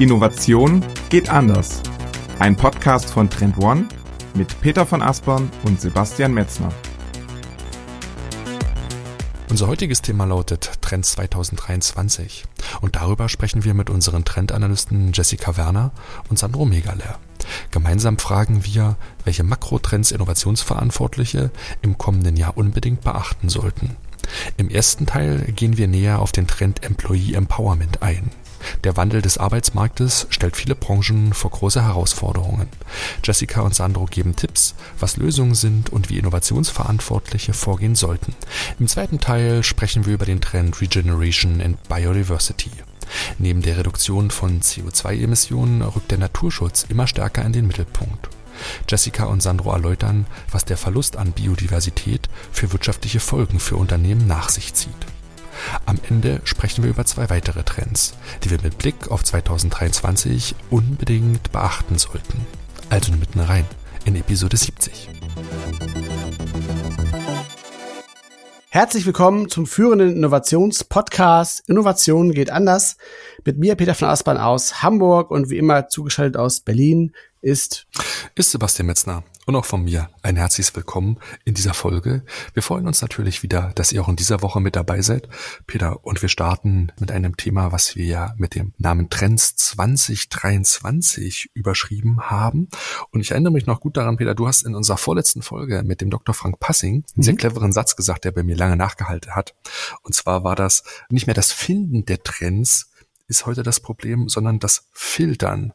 Innovation geht anders. Ein Podcast von Trend One mit Peter von Aspern und Sebastian Metzner. Unser heutiges Thema lautet Trends 2023 und darüber sprechen wir mit unseren Trendanalysten Jessica Werner und Sandro Megaler. Gemeinsam fragen wir, welche Makrotrends Innovationsverantwortliche im kommenden Jahr unbedingt beachten sollten. Im ersten Teil gehen wir näher auf den Trend Employee Empowerment ein. Der Wandel des Arbeitsmarktes stellt viele Branchen vor große Herausforderungen. Jessica und Sandro geben Tipps, was Lösungen sind und wie Innovationsverantwortliche vorgehen sollten. Im zweiten Teil sprechen wir über den Trend Regeneration and Biodiversity. Neben der Reduktion von CO2-Emissionen rückt der Naturschutz immer stärker in den Mittelpunkt. Jessica und Sandro erläutern, was der Verlust an Biodiversität für wirtschaftliche Folgen für Unternehmen nach sich zieht. Am Ende sprechen wir über zwei weitere Trends, die wir mit Blick auf 2023 unbedingt beachten sollten. Also mitten rein in Episode 70. Herzlich willkommen zum führenden Innovationspodcast Innovation geht anders. Mit mir Peter von Aspern aus Hamburg und wie immer zugeschaltet aus Berlin ist ist Sebastian Metzner und auch von mir ein herzliches Willkommen in dieser Folge. Wir freuen uns natürlich wieder, dass ihr auch in dieser Woche mit dabei seid, Peter. Und wir starten mit einem Thema, was wir ja mit dem Namen Trends 2023 überschrieben haben. Und ich erinnere mich noch gut daran, Peter, du hast in unserer vorletzten Folge mit dem Dr. Frank Passing einen sehr mhm. cleveren Satz gesagt, der bei mir lange nachgehalten hat. Und zwar war das nicht mehr das Finden der Trends ist heute das Problem, sondern das Filtern.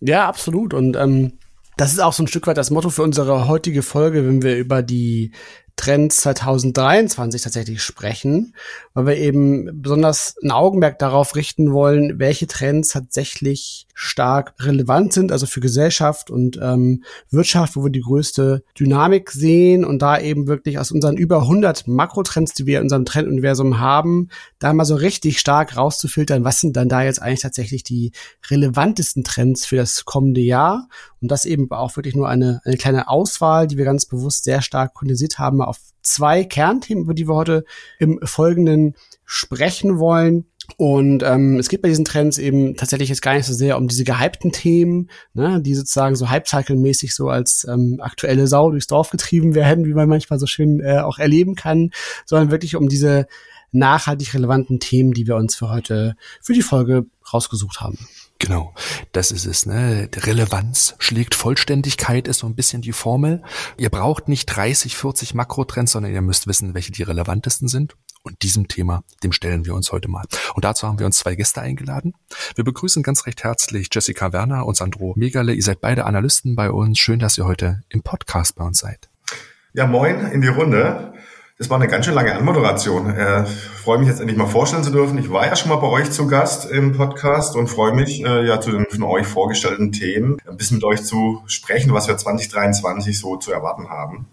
Ja, absolut. Und ähm, das ist auch so ein Stück weit das Motto für unsere heutige Folge, wenn wir über die Trends 2023 tatsächlich sprechen, weil wir eben besonders ein Augenmerk darauf richten wollen, welche Trends tatsächlich stark relevant sind, also für Gesellschaft und ähm, Wirtschaft, wo wir die größte Dynamik sehen und da eben wirklich aus unseren über 100 Makrotrends, die wir in unserem Trenduniversum haben, da mal so richtig stark rauszufiltern, was sind dann da jetzt eigentlich tatsächlich die relevantesten Trends für das kommende Jahr und das eben auch wirklich nur eine, eine kleine Auswahl, die wir ganz bewusst sehr stark kondensiert haben auf zwei Kernthemen, über die wir heute im Folgenden sprechen wollen. Und ähm, es geht bei diesen Trends eben tatsächlich jetzt gar nicht so sehr um diese gehypten Themen, ne, die sozusagen so Hype-Cycle-mäßig so als ähm, aktuelle Sau durchs Dorf getrieben werden, wie man manchmal so schön äh, auch erleben kann, sondern wirklich um diese nachhaltig relevanten Themen, die wir uns für heute, für die Folge rausgesucht haben. Genau, das ist es. Ne? Relevanz schlägt Vollständigkeit, ist so ein bisschen die Formel. Ihr braucht nicht 30, 40 Makrotrends, sondern ihr müsst wissen, welche die relevantesten sind. Und diesem Thema, dem stellen wir uns heute mal. Und dazu haben wir uns zwei Gäste eingeladen. Wir begrüßen ganz recht herzlich Jessica Werner und Sandro Megale. Ihr seid beide Analysten bei uns. Schön, dass ihr heute im Podcast bei uns seid. Ja, moin in die Runde. Das war eine ganz schön lange Anmoderation. Äh, freue mich jetzt endlich mal vorstellen zu dürfen. Ich war ja schon mal bei euch zu Gast im Podcast und freue mich, äh, ja zu den von euch vorgestellten Themen ein bisschen mit euch zu sprechen, was wir 2023 so zu erwarten haben.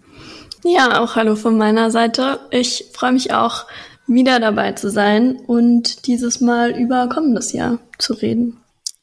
Ja, auch hallo von meiner Seite. Ich freue mich auch, wieder dabei zu sein und dieses Mal über kommendes Jahr zu reden.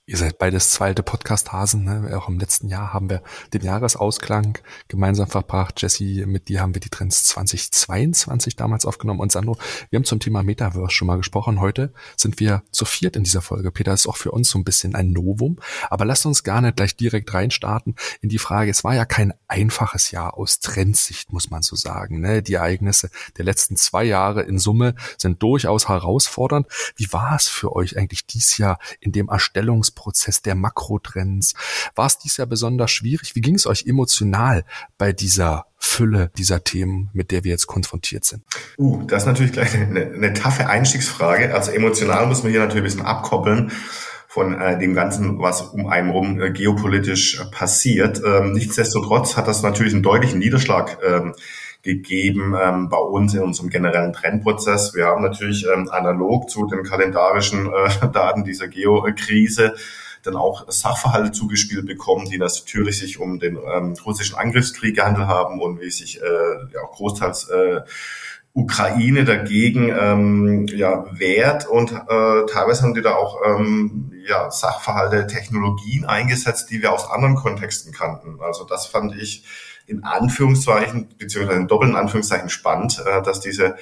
Ihr seid beides zweite Podcast-Hasen. Ne? Auch im letzten Jahr haben wir den Jahresausklang gemeinsam verbracht. Jesse, mit dir haben wir die Trends 2022 damals aufgenommen. Und Sandro, wir haben zum Thema Metaverse schon mal gesprochen. Heute sind wir zu viert in dieser Folge. Peter ist auch für uns so ein bisschen ein Novum. Aber lasst uns gar nicht gleich direkt reinstarten in die Frage. Es war ja kein einfaches Jahr aus Trendsicht, muss man so sagen. Ne? Die Ereignisse der letzten zwei Jahre in Summe sind durchaus herausfordernd. Wie war es für euch eigentlich dieses Jahr in dem Erstellungs Entwicklungsprozess der Makrotrends. War es dies Jahr besonders schwierig? Wie ging es euch emotional bei dieser Fülle dieser Themen, mit der wir jetzt konfrontiert sind? Uh, das ist natürlich gleich eine, eine taffe Einstiegsfrage. Also emotional muss man hier natürlich ein bisschen abkoppeln von äh, dem Ganzen, was um einen rum äh, geopolitisch passiert. Ähm, nichtsdestotrotz hat das natürlich einen deutlichen Niederschlag ähm, gegeben ähm, bei uns in unserem generellen Trendprozess. Wir haben natürlich ähm, analog zu den kalendarischen äh, Daten dieser Geokrise dann auch Sachverhalte zugespielt bekommen, die natürlich sich um den ähm, russischen Angriffskrieg gehandelt haben und wie sich äh, ja, großteils äh, Ukraine dagegen ähm, ja, wehrt und äh, teilweise haben die da auch ähm, ja, Sachverhalte, Technologien eingesetzt, die wir aus anderen Kontexten kannten. Also das fand ich in Anführungszeichen, beziehungsweise in doppelten Anführungszeichen spannend, äh, dass diese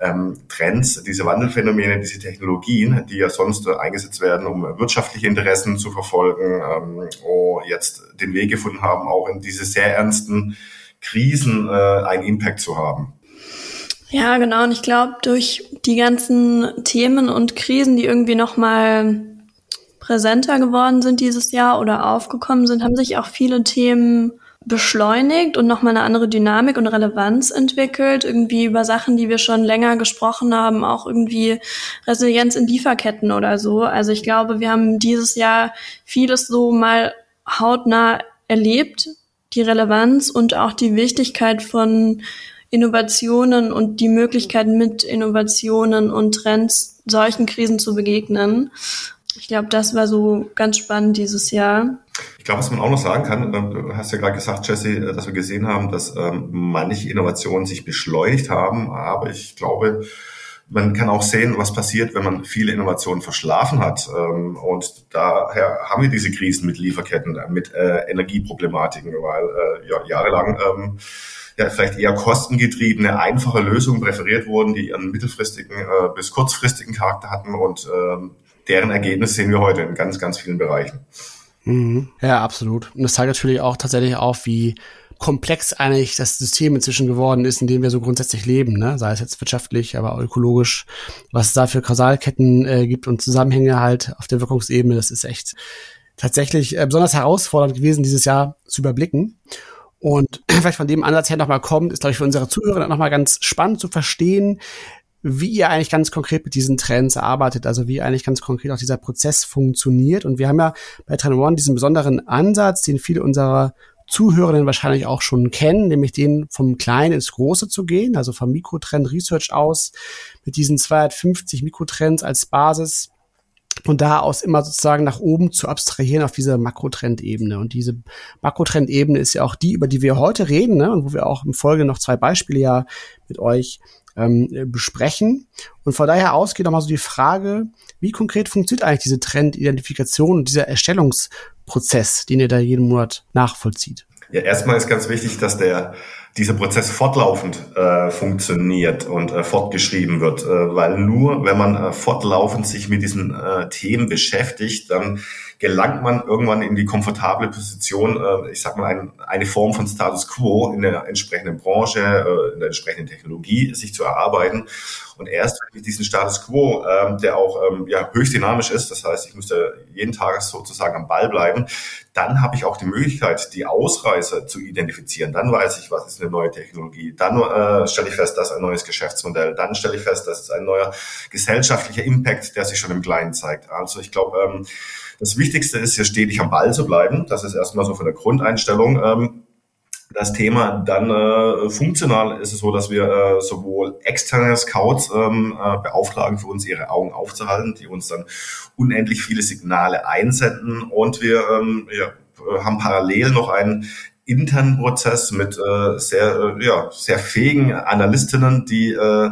ähm, Trends, diese Wandelphänomene, diese Technologien, die ja sonst äh, eingesetzt werden, um wirtschaftliche Interessen zu verfolgen, ähm, oh, jetzt den Weg gefunden haben, auch in diese sehr ernsten Krisen äh, einen Impact zu haben. Ja, genau. Und ich glaube, durch die ganzen Themen und Krisen, die irgendwie nochmal präsenter geworden sind dieses Jahr oder aufgekommen sind, haben sich auch viele Themen beschleunigt und nochmal eine andere Dynamik und Relevanz entwickelt, irgendwie über Sachen, die wir schon länger gesprochen haben, auch irgendwie Resilienz in Lieferketten oder so. Also ich glaube, wir haben dieses Jahr vieles so mal hautnah erlebt, die Relevanz und auch die Wichtigkeit von Innovationen und die Möglichkeit mit Innovationen und Trends solchen Krisen zu begegnen. Ich glaube, das war so ganz spannend dieses Jahr. Ich glaube, was man auch noch sagen kann, ähm, du hast ja gerade gesagt, Jesse, äh, dass wir gesehen haben, dass ähm, manche Innovationen sich beschleunigt haben, aber ich glaube, man kann auch sehen, was passiert, wenn man viele Innovationen verschlafen hat. Ähm, und daher haben wir diese Krisen mit Lieferketten, äh, mit äh, Energieproblematiken, weil ja, jahrelang ja, vielleicht eher kostengetriebene, einfache Lösungen präferiert wurden, die ihren mittelfristigen bis kurzfristigen Charakter hatten und deren Ergebnis sehen wir heute in ganz, ganz vielen Bereichen. Mhm. Ja, absolut. Und das zeigt natürlich auch tatsächlich auf, wie komplex eigentlich das System inzwischen geworden ist, in dem wir so grundsätzlich leben, ne? sei es jetzt wirtschaftlich, aber auch ökologisch, was es da für Kausalketten äh, gibt und Zusammenhänge halt auf der Wirkungsebene, das ist echt tatsächlich äh, besonders herausfordernd gewesen, dieses Jahr zu überblicken. Und vielleicht von dem Ansatz her nochmal kommt, ist, glaube ich, für unsere Zuhörer nochmal ganz spannend zu verstehen, wie ihr eigentlich ganz konkret mit diesen Trends arbeitet, also wie eigentlich ganz konkret auch dieser Prozess funktioniert. Und wir haben ja bei Trend One diesen besonderen Ansatz, den viele unserer Zuhörerinnen wahrscheinlich auch schon kennen, nämlich den vom Kleinen ins Große zu gehen, also vom Mikrotrend Research aus, mit diesen 250 Mikrotrends als Basis und da aus immer sozusagen nach oben zu abstrahieren auf diese Makrotrendebene. Und diese Makrotrendebene ist ja auch die, über die wir heute reden, ne? und wo wir auch im Folge noch zwei Beispiele ja mit euch ähm, besprechen. Und von daher aus geht nochmal so die Frage, wie konkret funktioniert eigentlich diese Trendidentifikation und dieser Erstellungsprozess, den ihr da jeden Monat nachvollzieht? Ja, erstmal ist ganz wichtig, dass der dieser Prozess fortlaufend äh, funktioniert und äh, fortgeschrieben wird, äh, weil nur wenn man äh, fortlaufend sich mit diesen äh, Themen beschäftigt, dann gelangt man irgendwann in die komfortable Position, äh, ich sag mal, ein, eine Form von Status Quo in der entsprechenden Branche, äh, in der entsprechenden Technologie sich zu erarbeiten. Und erst wenn ich diesen Status Quo, ähm, der auch ähm, ja, höchst dynamisch ist, das heißt, ich müsste jeden Tag sozusagen am Ball bleiben, dann habe ich auch die Möglichkeit, die Ausreißer zu identifizieren. Dann weiß ich, was ist eine neue Technologie. Dann äh, stelle ich fest, dass ein neues Geschäftsmodell. Dann stelle ich fest, dass es ein neuer gesellschaftlicher Impact, der sich schon im Kleinen zeigt. Also ich glaube, ähm, das Wichtigste ist, hier stetig am Ball zu bleiben. Das ist erstmal so von der Grundeinstellung. Ähm, das Thema. Dann äh, funktional ist es so, dass wir äh, sowohl externe Scouts ähm, äh, beauftragen, für uns ihre Augen aufzuhalten, die uns dann unendlich viele Signale einsenden und wir ähm, ja, haben parallel noch einen internen Prozess mit äh, sehr, äh, ja, sehr fähigen Analystinnen, die äh,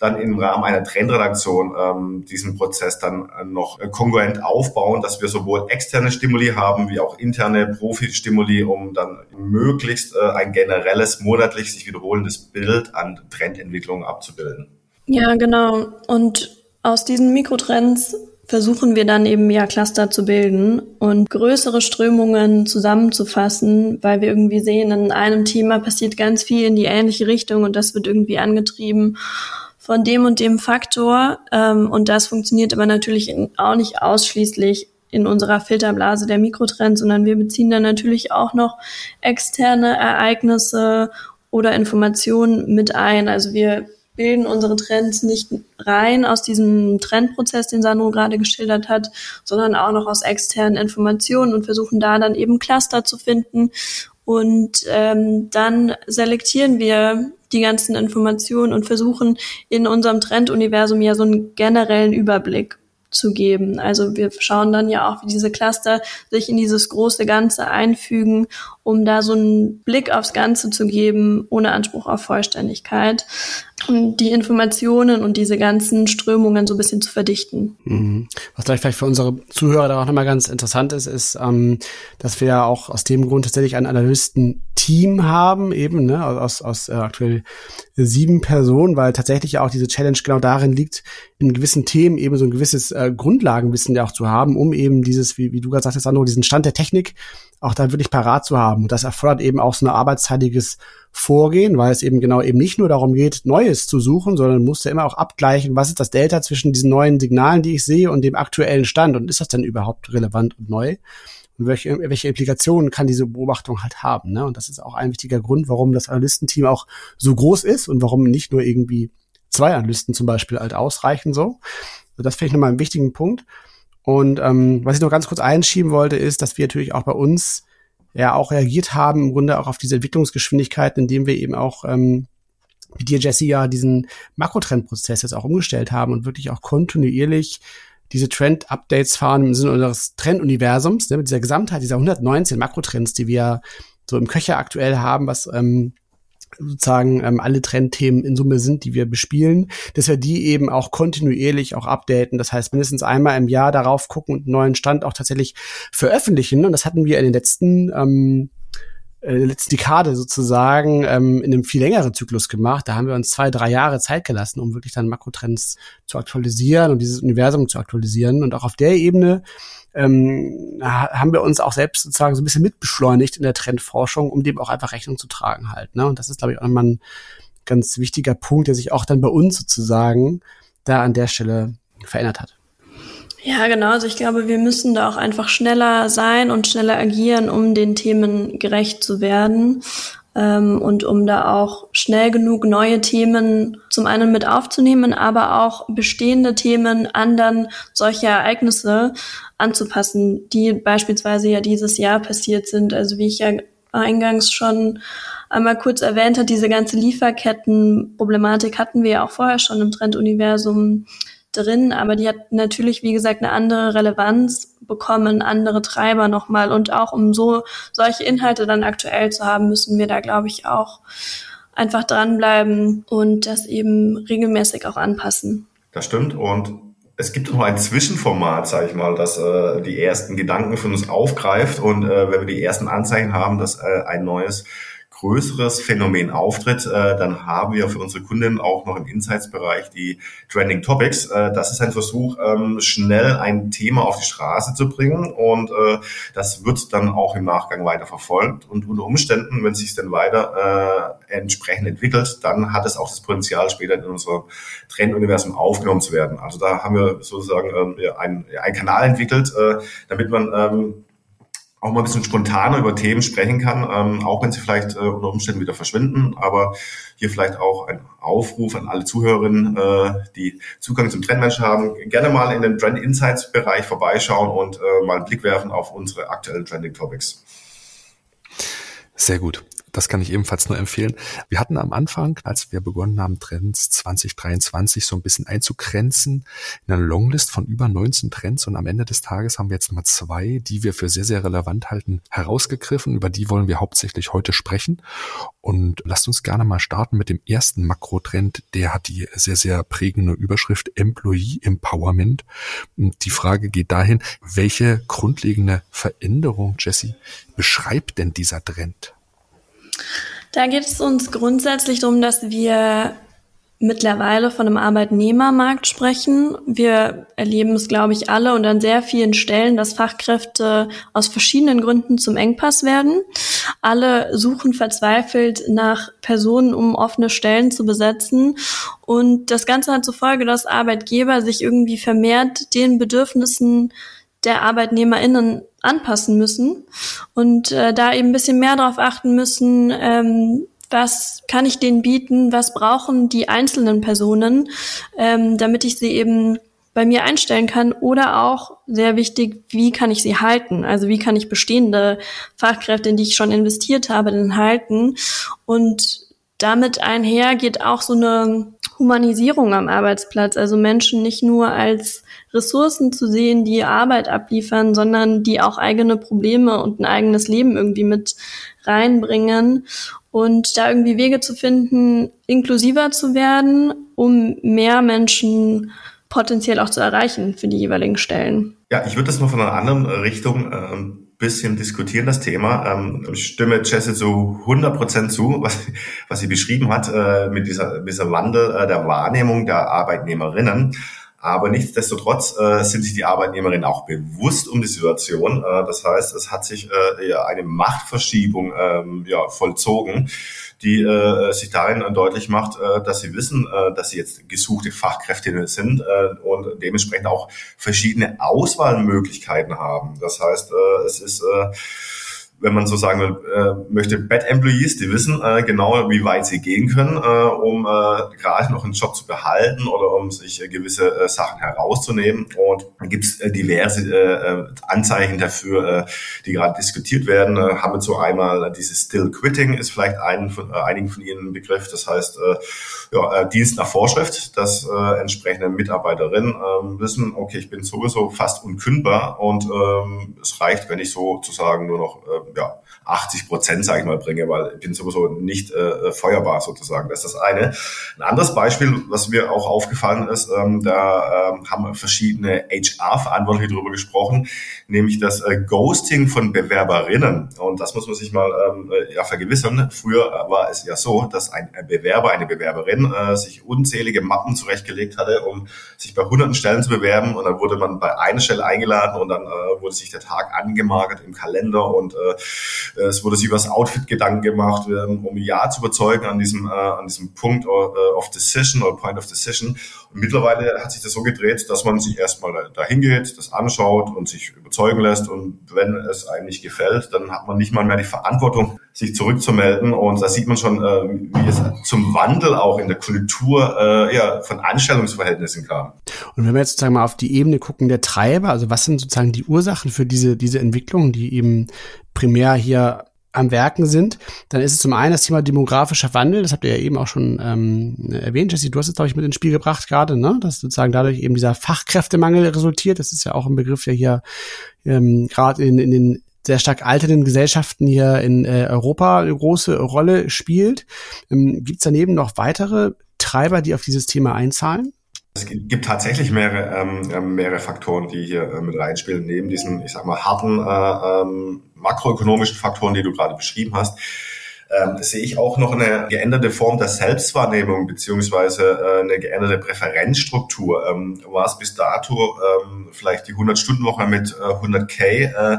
dann im Rahmen einer Trendredaktion ähm, diesen Prozess dann äh, noch äh, kongruent aufbauen, dass wir sowohl externe Stimuli haben wie auch interne Profi-Stimuli, um dann möglichst äh, ein generelles, monatlich sich wiederholendes Bild an Trendentwicklungen abzubilden. Ja, genau. Und aus diesen Mikrotrends versuchen wir dann eben ja Cluster zu bilden und größere Strömungen zusammenzufassen, weil wir irgendwie sehen, in einem Thema passiert ganz viel in die ähnliche Richtung und das wird irgendwie angetrieben von dem und dem Faktor. Ähm, und das funktioniert aber natürlich auch nicht ausschließlich in unserer Filterblase der Mikrotrends, sondern wir beziehen dann natürlich auch noch externe Ereignisse oder Informationen mit ein. Also wir bilden unsere Trends nicht rein aus diesem Trendprozess, den Sandro gerade geschildert hat, sondern auch noch aus externen Informationen und versuchen da dann eben Cluster zu finden. Und ähm, dann selektieren wir die ganzen Informationen und versuchen in unserem Trenduniversum ja so einen generellen Überblick zu geben. Also wir schauen dann ja auch, wie diese Cluster sich in dieses große Ganze einfügen, um da so einen Blick aufs Ganze zu geben, ohne Anspruch auf Vollständigkeit. Die Informationen und diese ganzen Strömungen so ein bisschen zu verdichten. Mhm. Was vielleicht für unsere Zuhörer da auch nochmal ganz interessant ist, ist, ähm, dass wir ja auch aus dem Grund tatsächlich ein Analysten-Team haben, eben, ne, aus, aus äh, aktuell sieben Personen, weil tatsächlich ja auch diese Challenge genau darin liegt, in gewissen Themen eben so ein gewisses äh, Grundlagenwissen ja auch zu haben, um eben dieses, wie, wie du gerade sagtest, Sandro, diesen Stand der Technik auch da wirklich parat zu haben. Und das erfordert eben auch so ein arbeitsteiliges Vorgehen, weil es eben genau eben nicht nur darum geht, Neues zu suchen, sondern musst ja immer auch abgleichen, was ist das Delta zwischen diesen neuen Signalen, die ich sehe, und dem aktuellen Stand und ist das denn überhaupt relevant und neu? Und welche, welche Implikationen kann diese Beobachtung halt haben? Ne? Und das ist auch ein wichtiger Grund, warum das Analystenteam auch so groß ist und warum nicht nur irgendwie zwei Analysten zum Beispiel halt ausreichen so. Also das finde ich nochmal einen wichtigen Punkt. Und ähm, was ich noch ganz kurz einschieben wollte, ist, dass wir natürlich auch bei uns ja auch reagiert haben, im Grunde auch auf diese Entwicklungsgeschwindigkeit, indem wir eben auch ähm, mit dir, Jesse, ja diesen Makrotrendprozess jetzt auch umgestellt haben und wirklich auch kontinuierlich diese Trend-Updates fahren im Sinne unseres Trenduniversums, ne, mit dieser Gesamtheit, dieser 119 Makrotrends, die wir so im Köcher aktuell haben, was ähm, sozusagen ähm, alle Trendthemen in Summe sind, die wir bespielen, dass wir die eben auch kontinuierlich auch updaten. Das heißt, mindestens einmal im Jahr darauf gucken und einen neuen Stand auch tatsächlich veröffentlichen. Und das hatten wir in den letzten ähm, äh, letzten Dekade sozusagen ähm, in einem viel längeren Zyklus gemacht. Da haben wir uns zwei, drei Jahre Zeit gelassen, um wirklich dann Makrotrends zu aktualisieren und dieses Universum zu aktualisieren. Und auch auf der Ebene ähm, haben wir uns auch selbst sozusagen so ein bisschen mitbeschleunigt in der Trendforschung, um dem auch einfach Rechnung zu tragen halt. Ne? Und das ist, glaube ich, auch nochmal ein ganz wichtiger Punkt, der sich auch dann bei uns sozusagen da an der Stelle verändert hat. Ja, genau. Also ich glaube, wir müssen da auch einfach schneller sein und schneller agieren, um den Themen gerecht zu werden ähm, und um da auch schnell genug neue Themen zum einen mit aufzunehmen, aber auch bestehende Themen an dann solche Ereignisse anzupassen, die beispielsweise ja dieses Jahr passiert sind. Also wie ich ja eingangs schon einmal kurz erwähnt hat, diese ganze Lieferkettenproblematik hatten wir ja auch vorher schon im Trenduniversum drin, aber die hat natürlich, wie gesagt, eine andere Relevanz bekommen, andere Treiber nochmal. Und auch um so solche Inhalte dann aktuell zu haben, müssen wir da, glaube ich, auch einfach dranbleiben und das eben regelmäßig auch anpassen. Das stimmt. Und es gibt noch ein Zwischenformat, sage ich mal, das äh, die ersten Gedanken von uns aufgreift. Und äh, wenn wir die ersten Anzeichen haben, dass äh, ein neues größeres Phänomen auftritt, äh, dann haben wir für unsere Kunden auch noch im Insights-Bereich die Trending Topics. Äh, das ist ein Versuch, ähm, schnell ein Thema auf die Straße zu bringen und äh, das wird dann auch im Nachgang weiter verfolgt und unter Umständen, wenn sich dann weiter äh, entsprechend entwickelt, dann hat es auch das Potenzial, später in unser Trenduniversum aufgenommen zu werden. Also da haben wir sozusagen ähm, einen, einen Kanal entwickelt, äh, damit man ähm, auch mal ein bisschen spontaner über Themen sprechen kann, ähm, auch wenn sie vielleicht äh, unter Umständen wieder verschwinden. Aber hier vielleicht auch ein Aufruf an alle Zuhörerinnen, äh, die Zugang zum Trendmensch haben, gerne mal in den Trend Insights Bereich vorbeischauen und äh, mal einen Blick werfen auf unsere aktuellen Trending Topics. Sehr gut. Das kann ich ebenfalls nur empfehlen. Wir hatten am Anfang, als wir begonnen haben, Trends 2023 so ein bisschen einzugrenzen, in einer Longlist von über 19 Trends und am Ende des Tages haben wir jetzt mal zwei, die wir für sehr, sehr relevant halten, herausgegriffen. Über die wollen wir hauptsächlich heute sprechen. Und lasst uns gerne mal starten mit dem ersten Makrotrend. Der hat die sehr, sehr prägende Überschrift Employee Empowerment. Und die Frage geht dahin, welche grundlegende Veränderung, Jesse, beschreibt denn dieser Trend? Da geht es uns grundsätzlich darum, dass wir mittlerweile von einem Arbeitnehmermarkt sprechen. Wir erleben es, glaube ich, alle und an sehr vielen Stellen, dass Fachkräfte aus verschiedenen Gründen zum Engpass werden. Alle suchen verzweifelt nach Personen, um offene Stellen zu besetzen. Und das Ganze hat zur Folge, dass Arbeitgeber sich irgendwie vermehrt den Bedürfnissen der ArbeitnehmerInnen anpassen müssen und äh, da eben ein bisschen mehr darauf achten müssen, ähm, was kann ich denen bieten, was brauchen die einzelnen Personen, ähm, damit ich sie eben bei mir einstellen kann oder auch sehr wichtig, wie kann ich sie halten? Also wie kann ich bestehende Fachkräfte, in die ich schon investiert habe, denn halten? Und damit einher geht auch so eine Humanisierung am Arbeitsplatz, also Menschen nicht nur als Ressourcen zu sehen, die Arbeit abliefern, sondern die auch eigene Probleme und ein eigenes Leben irgendwie mit reinbringen. und da irgendwie Wege zu finden, inklusiver zu werden, um mehr Menschen potenziell auch zu erreichen für die jeweiligen Stellen. Ja, ich würde das mal von einer anderen Richtung ähm, bisschen diskutieren, das Thema. Ähm, ich stimme Jesse zu 100 Prozent zu, was, was sie beschrieben hat, äh, mit dieser, dieser Wandel äh, der Wahrnehmung der Arbeitnehmerinnen. Aber nichtsdestotrotz äh, sind sich die Arbeitnehmerinnen auch bewusst um die Situation. Äh, das heißt, es hat sich äh, ja, eine Machtverschiebung ähm, ja, vollzogen, die äh, sich darin deutlich macht, äh, dass sie wissen, äh, dass sie jetzt gesuchte Fachkräfte sind äh, und dementsprechend auch verschiedene Auswahlmöglichkeiten haben. Das heißt, äh, es ist äh, wenn man so sagen will, äh, möchte Bad Employees, die wissen äh, genau, wie weit sie gehen können, äh, um äh, gerade noch einen Job zu behalten oder um sich äh, gewisse äh, Sachen herauszunehmen. Und da gibt es äh, diverse äh, Anzeichen dafür, äh, die gerade diskutiert werden. Äh, haben wir so einmal dieses Still Quitting ist vielleicht einen von, äh, einigen von Ihnen ein Begriff. Das heißt, äh, ja, äh, Dienst nach Vorschrift, dass äh, entsprechende Mitarbeiterinnen äh, wissen, okay, ich bin sowieso fast unkündbar und ähm, es reicht, wenn ich sozusagen nur noch äh, ja, 80 Prozent, sage ich mal, bringe, weil ich bin sowieso nicht äh, feuerbar sozusagen. Das ist das eine. Ein anderes Beispiel, was mir auch aufgefallen ist, ähm, da ähm, haben verschiedene HR-Verantwortliche darüber gesprochen, nämlich das äh, Ghosting von Bewerberinnen. Und das muss man sich mal ähm, äh, ja, vergewissern. Früher war es ja so, dass ein Bewerber, eine Bewerberin äh, sich unzählige Mappen zurechtgelegt hatte, um sich bei hunderten Stellen zu bewerben. Und dann wurde man bei einer Stelle eingeladen und dann äh, wurde sich der Tag angemagert im Kalender und äh, äh, es wurde sich über das Outfit Gedanken gemacht, um Ja zu überzeugen an diesem, äh, an diesem Punkt äh, of Decision oder Point of Decision. Und mittlerweile hat sich das so gedreht, dass man sich erstmal dahin geht, das anschaut und sich überzeugen lässt. Und wenn es einem gefällt, dann hat man nicht mal mehr die Verantwortung, sich zurückzumelden. Und da sieht man schon, wie es zum Wandel auch in der Kultur ja, von Anstellungsverhältnissen kam. Und wenn wir jetzt sozusagen mal auf die Ebene gucken der Treiber, also was sind sozusagen die Ursachen für diese, diese Entwicklung, die eben primär hier am Werken sind, dann ist es zum einen das Thema demografischer Wandel, das habt ihr ja eben auch schon ähm, erwähnt, Jesse, du hast es, glaube ich, mit ins Spiel gebracht gerade, ne? dass sozusagen dadurch eben dieser Fachkräftemangel resultiert. Das ist ja auch ein Begriff, der hier ähm, gerade in, in den sehr stark alternden Gesellschaften hier in äh, Europa eine große Rolle spielt. Ähm, Gibt es daneben noch weitere Treiber, die auf dieses Thema einzahlen? Es gibt tatsächlich mehrere, ähm, ähm, mehrere Faktoren, die hier äh, mit reinspielen, neben diesen, ich sag mal, harten äh, ähm, makroökonomischen Faktoren, die du gerade beschrieben hast. Ähm, sehe ich auch noch eine geänderte Form der Selbstwahrnehmung beziehungsweise äh, eine geänderte Präferenzstruktur. Ähm, war es bis dato ähm, vielleicht die 100-Stunden-Woche mit äh, 100k äh,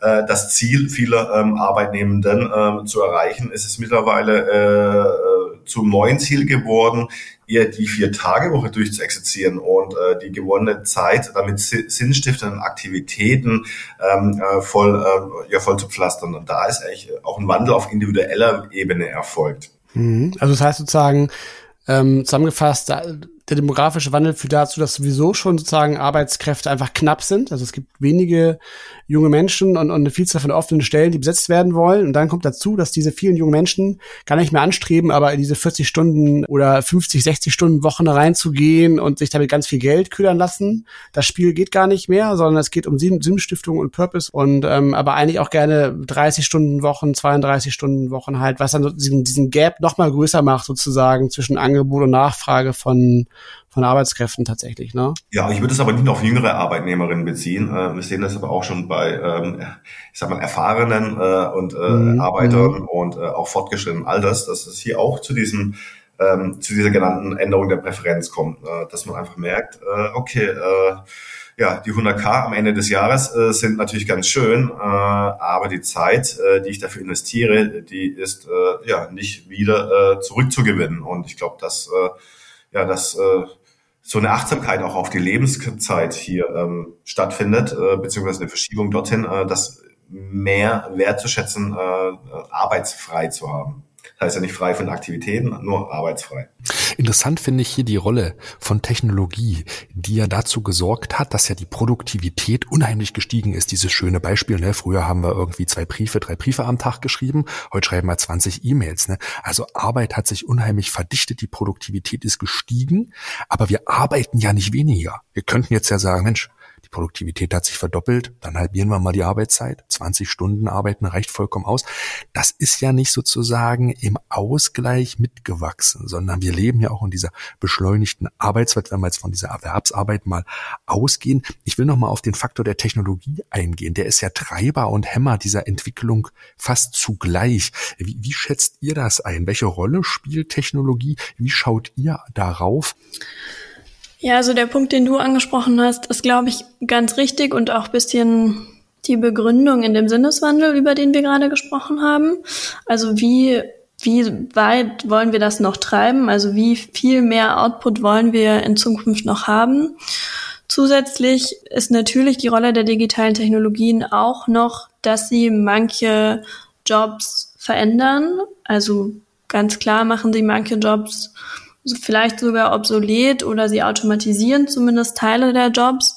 äh, das Ziel vieler ähm, Arbeitnehmenden äh, zu erreichen, ist es mittlerweile äh zum neuen Ziel geworden, eher die Vier-Tage-Woche durchzuexerzieren und äh, die gewonnene Zeit damit sinnstiftenden Aktivitäten ähm, äh, voll, äh, ja, voll zu pflastern. Und da ist eigentlich auch ein Wandel auf individueller Ebene erfolgt. Mhm. Also das heißt sozusagen, ähm, zusammengefasst, der demografische Wandel führt dazu, dass sowieso schon sozusagen Arbeitskräfte einfach knapp sind. Also es gibt wenige junge Menschen und, und eine Vielzahl von offenen Stellen, die besetzt werden wollen. Und dann kommt dazu, dass diese vielen jungen Menschen gar nicht mehr anstreben, aber in diese 40 Stunden oder 50, 60 Stunden Wochen reinzugehen und sich damit ganz viel Geld ködern lassen. Das Spiel geht gar nicht mehr, sondern es geht um Sinnstiftung und Purpose und ähm, aber eigentlich auch gerne 30 Stunden Wochen, 32 Stunden Wochen halt, was dann diesen, diesen Gap noch mal größer macht sozusagen zwischen Angebot und Nachfrage von von Arbeitskräften tatsächlich. Ne? Ja, ich würde es aber nicht auf jüngere Arbeitnehmerinnen beziehen. Äh, wir sehen das aber auch schon bei, ähm, ich sag mal, erfahrenen äh, und äh, mhm. Arbeitern mhm. und auch fortgeschrittenen Alters, dass es hier auch zu diesem ähm, zu dieser genannten Änderung der Präferenz kommt, dass man einfach merkt, okay, ja, die 100k am Ende des Jahres äh, sind natürlich ganz schön, äh, aber die Zeit, äh, die ich dafür investiere, die ist äh, ja nicht wieder äh, zurückzugewinnen. Und ich glaube, dass äh, ja, dass äh, so eine Achtsamkeit auch auf die Lebenszeit hier ähm, stattfindet, äh, beziehungsweise eine Verschiebung dorthin, äh, das mehr wertzuschätzen, äh, arbeitsfrei zu haben. Das heißt ja nicht frei von Aktivitäten, nur arbeitsfrei. Interessant finde ich hier die Rolle von Technologie, die ja dazu gesorgt hat, dass ja die Produktivität unheimlich gestiegen ist. Dieses schöne Beispiel, ne? früher haben wir irgendwie zwei Briefe, drei Briefe am Tag geschrieben, heute schreiben wir 20 E-Mails. Ne? Also Arbeit hat sich unheimlich verdichtet, die Produktivität ist gestiegen, aber wir arbeiten ja nicht weniger. Wir könnten jetzt ja sagen, Mensch, die Produktivität hat sich verdoppelt, dann halbieren wir mal die Arbeitszeit, 20 Stunden arbeiten reicht vollkommen aus. Das ist ja nicht sozusagen im Ausgleich mitgewachsen, sondern wir leben ja auch in dieser beschleunigten Arbeitswelt, wenn wir jetzt von dieser Erwerbsarbeit mal ausgehen. Ich will noch mal auf den Faktor der Technologie eingehen. Der ist ja Treiber und Hämmer dieser Entwicklung fast zugleich. Wie, wie schätzt ihr das ein? Welche Rolle spielt Technologie? Wie schaut ihr darauf? Ja, also der Punkt, den du angesprochen hast, ist, glaube ich, ganz richtig und auch bisschen die Begründung in dem Sinneswandel, über den wir gerade gesprochen haben. Also wie, wie weit wollen wir das noch treiben? Also wie viel mehr Output wollen wir in Zukunft noch haben? Zusätzlich ist natürlich die Rolle der digitalen Technologien auch noch, dass sie manche Jobs verändern. Also ganz klar machen sie manche Jobs vielleicht sogar obsolet oder sie automatisieren zumindest Teile der Jobs.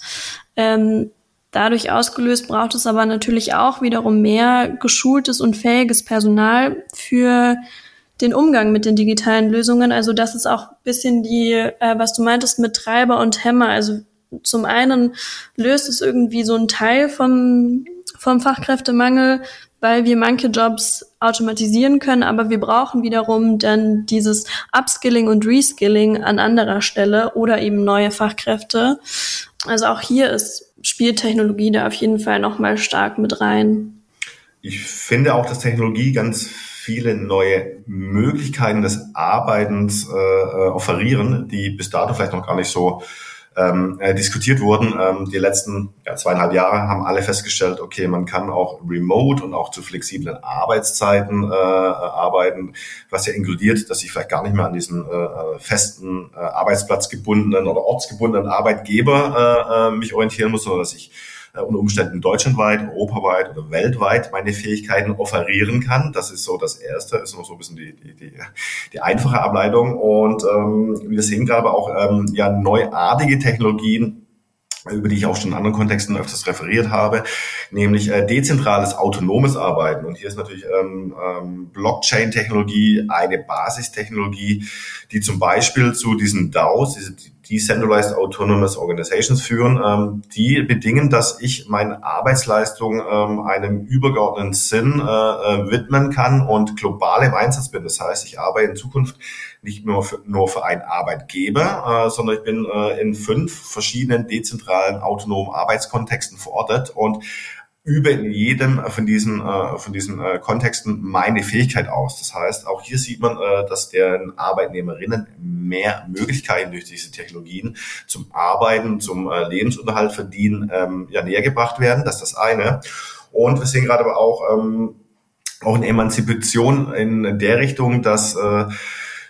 Ähm, dadurch ausgelöst braucht es aber natürlich auch wiederum mehr geschultes und fähiges Personal für den Umgang mit den digitalen Lösungen. Also das ist auch bisschen die, äh, was du meintest mit Treiber und Hämmer. Also zum einen löst es irgendwie so einen Teil vom, vom Fachkräftemangel, weil wir manche Jobs automatisieren können, aber wir brauchen wiederum dann dieses Upskilling und Reskilling an anderer Stelle oder eben neue Fachkräfte. Also auch hier ist Spieltechnologie da auf jeden Fall nochmal stark mit rein. Ich finde auch, dass Technologie ganz viele neue Möglichkeiten des Arbeitens äh, äh offerieren, die bis dato vielleicht noch gar nicht so ähm, äh, diskutiert wurden. Ähm, die letzten ja, zweieinhalb Jahre haben alle festgestellt, okay, man kann auch remote und auch zu flexiblen Arbeitszeiten äh, arbeiten, was ja inkludiert, dass ich vielleicht gar nicht mehr an diesen äh, äh festen äh, Arbeitsplatzgebundenen oder ortsgebundenen Arbeitgeber äh, äh, mich orientieren muss, sondern dass ich äh, unter Umständen deutschlandweit, europaweit oder weltweit meine Fähigkeiten offerieren kann. Das ist so das Erste, ist noch so ein bisschen die, die, die, die einfache Ableitung. Und ähm, wir sehen gerade auch ähm, ja neuartige Technologien, über die ich auch schon in anderen Kontexten öfters referiert habe, nämlich äh, dezentrales, autonomes Arbeiten. Und hier ist natürlich ähm, ähm, Blockchain-Technologie eine Basistechnologie, die zum Beispiel zu diesen DAOs, diese Decentralized Autonomous Organizations führen, ähm, die bedingen, dass ich meine Arbeitsleistung ähm, einem übergeordneten Sinn äh, äh, widmen kann und global im Einsatz bin. Das heißt, ich arbeite in Zukunft nicht nur für, nur für einen Arbeitgeber, äh, sondern ich bin äh, in fünf verschiedenen dezentralen autonomen Arbeitskontexten verortet und übe in jedem von diesen, äh, von diesen äh, Kontexten meine Fähigkeit aus. Das heißt, auch hier sieht man, äh, dass deren Arbeitnehmerinnen mehr Möglichkeiten durch diese Technologien zum Arbeiten, zum äh, Lebensunterhalt verdienen, ähm, ja, näher gebracht werden. Das ist das eine. Und wir sehen gerade aber auch, ähm, auch eine Emanzipation in der Richtung, dass äh,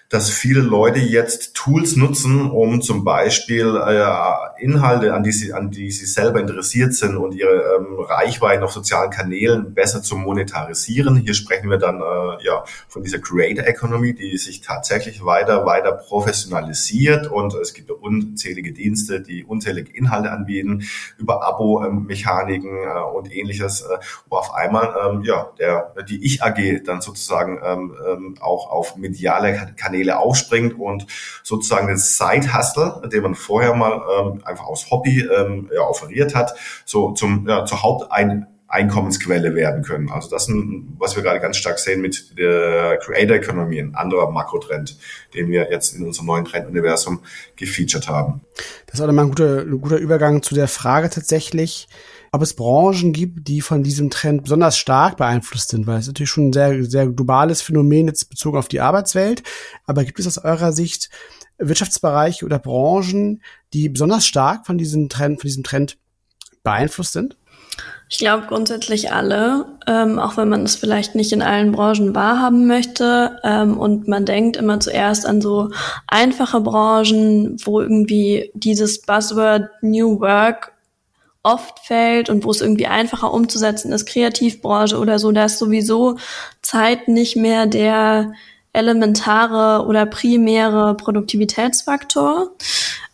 dass viele Leute jetzt Tools nutzen, um zum Beispiel äh, Inhalte, an die, sie, an die sie selber interessiert sind und ihre ähm, Reichweiten auf sozialen Kanälen besser zu monetarisieren. Hier sprechen wir dann äh, ja von dieser Creator Economy, die sich tatsächlich weiter, weiter professionalisiert und es gibt unzählige Dienste, die unzählige Inhalte anbieten über Abo-Mechaniken äh, und ähnliches, äh, wo auf einmal ähm, ja der die Ich AG dann sozusagen ähm, ähm, auch auf mediale Kanäle Kanäle aufspringt und sozusagen den Side-Hustle, den man vorher mal ähm, einfach aus Hobby ähm, ja, offeriert hat, so zum, ja, zur Haupteinkommensquelle werden können. Also das ein, was wir gerade ganz stark sehen mit der Creator Economy, ein anderer Makrotrend, den wir jetzt in unserem neuen Trenduniversum gefeatured haben. Das ist auch nochmal ein guter, ein guter Übergang zu der Frage tatsächlich, ob es Branchen gibt, die von diesem Trend besonders stark beeinflusst sind, weil es natürlich schon ein sehr, sehr globales Phänomen jetzt bezogen auf die Arbeitswelt. Aber gibt es aus eurer Sicht Wirtschaftsbereiche oder Branchen, die besonders stark von diesem Trend, von diesem Trend beeinflusst sind? Ich glaube grundsätzlich alle, ähm, auch wenn man es vielleicht nicht in allen Branchen wahrhaben möchte. Ähm, und man denkt immer zuerst an so einfache Branchen, wo irgendwie dieses Buzzword New Work oft fällt und wo es irgendwie einfacher umzusetzen ist, Kreativbranche oder so, da ist sowieso Zeit nicht mehr der elementare oder primäre Produktivitätsfaktor.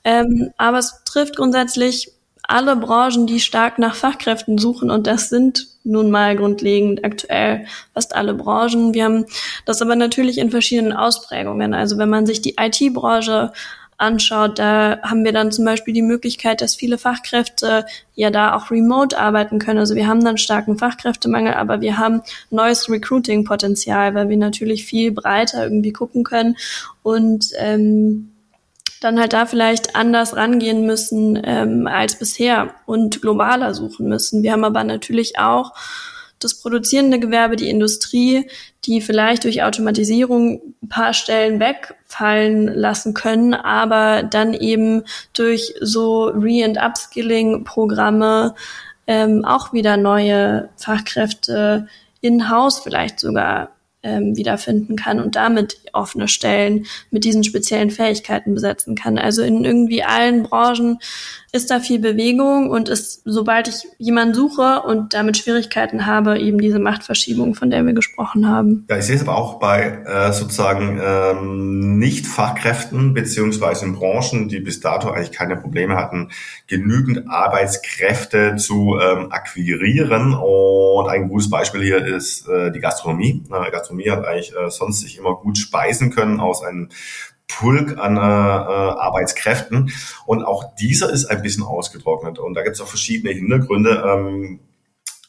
Ähm, aber es trifft grundsätzlich alle Branchen, die stark nach Fachkräften suchen und das sind nun mal grundlegend aktuell fast alle Branchen. Wir haben das aber natürlich in verschiedenen Ausprägungen. Also wenn man sich die IT-Branche anschaut, da haben wir dann zum Beispiel die Möglichkeit, dass viele Fachkräfte ja da auch remote arbeiten können. Also wir haben dann starken Fachkräftemangel, aber wir haben neues Recruiting-Potenzial, weil wir natürlich viel breiter irgendwie gucken können und ähm, dann halt da vielleicht anders rangehen müssen ähm, als bisher und globaler suchen müssen. Wir haben aber natürlich auch das produzierende Gewerbe, die Industrie, die vielleicht durch Automatisierung ein paar Stellen wegfallen lassen können, aber dann eben durch so Re- and Upskilling-Programme ähm, auch wieder neue Fachkräfte in-house vielleicht sogar ähm, wiederfinden kann und damit offene Stellen mit diesen speziellen Fähigkeiten besetzen kann. Also in irgendwie allen Branchen ist da viel Bewegung und ist, sobald ich jemanden suche und damit Schwierigkeiten habe, eben diese Machtverschiebung, von der wir gesprochen haben. Ja, ich sehe es aber auch bei äh, sozusagen ähm, Nicht-Fachkräften beziehungsweise in Branchen, die bis dato eigentlich keine Probleme hatten, genügend Arbeitskräfte zu ähm, akquirieren. Und ein gutes Beispiel hier ist äh, die Gastronomie. Äh, Gastronomie hat eigentlich äh, sonst sich immer gut speisen können aus einem Pulk an äh, äh, Arbeitskräften. Und auch dieser ist ein bisschen ausgetrocknet. Und da gibt es auch verschiedene Hintergründe. Ähm,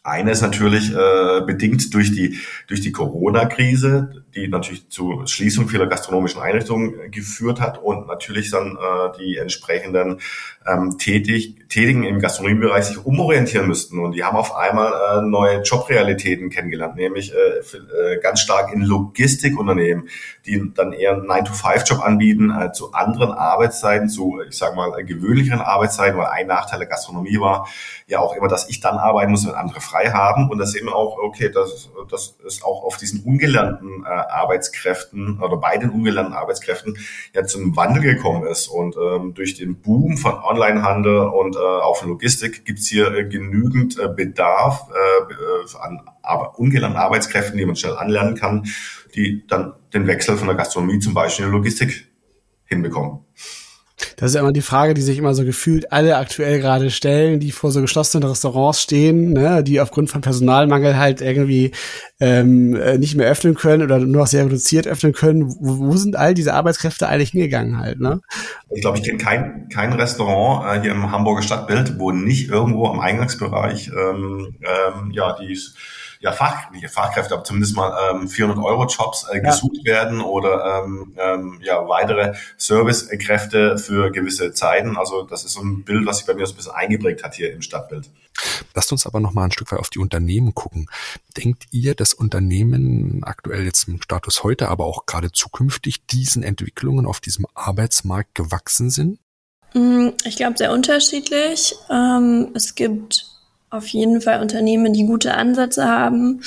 eine ist natürlich äh, bedingt durch die durch die Corona-Krise, die natürlich zu Schließung vieler gastronomischen Einrichtungen geführt hat und natürlich dann äh, die entsprechenden ähm, tätig, Tätigen im Gastronomiebereich sich umorientieren müssten. Und die haben auf einmal äh, neue Jobrealitäten kennengelernt, nämlich äh, für, äh, ganz stark in Logistikunternehmen, die dann eher einen 9-to-5-Job anbieten, äh, zu anderen Arbeitszeiten, zu, ich sage mal, gewöhnlicheren Arbeitszeiten, weil ein Nachteil der Gastronomie war ja auch immer, dass ich dann arbeiten muss, wenn andere frei haben. Und das eben auch, okay, das, das ist auch auf diesen ungelernten äh, Arbeitskräften oder bei den ungelernten Arbeitskräften ja zum Wandel gekommen ist. Und ähm, durch den Boom von Onlinehandel und äh, auch von Logistik gibt's hier äh, genügend äh, Bedarf äh, äh an aber ungelernten Arbeitskräften, die man schnell anlernen kann, die dann den Wechsel von der Gastronomie zum Beispiel in der Logistik hinbekommen. Das ist immer die Frage, die sich immer so gefühlt alle aktuell gerade stellen, die vor so geschlossenen Restaurants stehen, ne, die aufgrund von Personalmangel halt irgendwie ähm, äh, nicht mehr öffnen können oder nur noch sehr reduziert öffnen können. Wo, wo sind all diese Arbeitskräfte eigentlich hingegangen halt? Ne? Ich glaube, ich kenne kein, kein Restaurant äh, hier im Hamburger Stadtbild, wo nicht irgendwo am Eingangsbereich ähm, ähm, ja die ja, Fach, nicht Fachkräfte, aber zumindest mal ähm, 400 Euro Jobs äh, gesucht ja. werden oder ähm, ähm, ja weitere Servicekräfte für gewisse Zeiten. Also das ist so ein Bild, was sich bei mir so ein bisschen eingeprägt hat hier im Stadtbild. Lasst uns aber noch mal ein Stück weit auf die Unternehmen gucken. Denkt ihr, dass Unternehmen aktuell jetzt im Status heute, aber auch gerade zukünftig diesen Entwicklungen auf diesem Arbeitsmarkt gewachsen sind? Mm, ich glaube, sehr unterschiedlich. Ähm, es gibt auf jeden Fall Unternehmen, die gute Ansätze haben,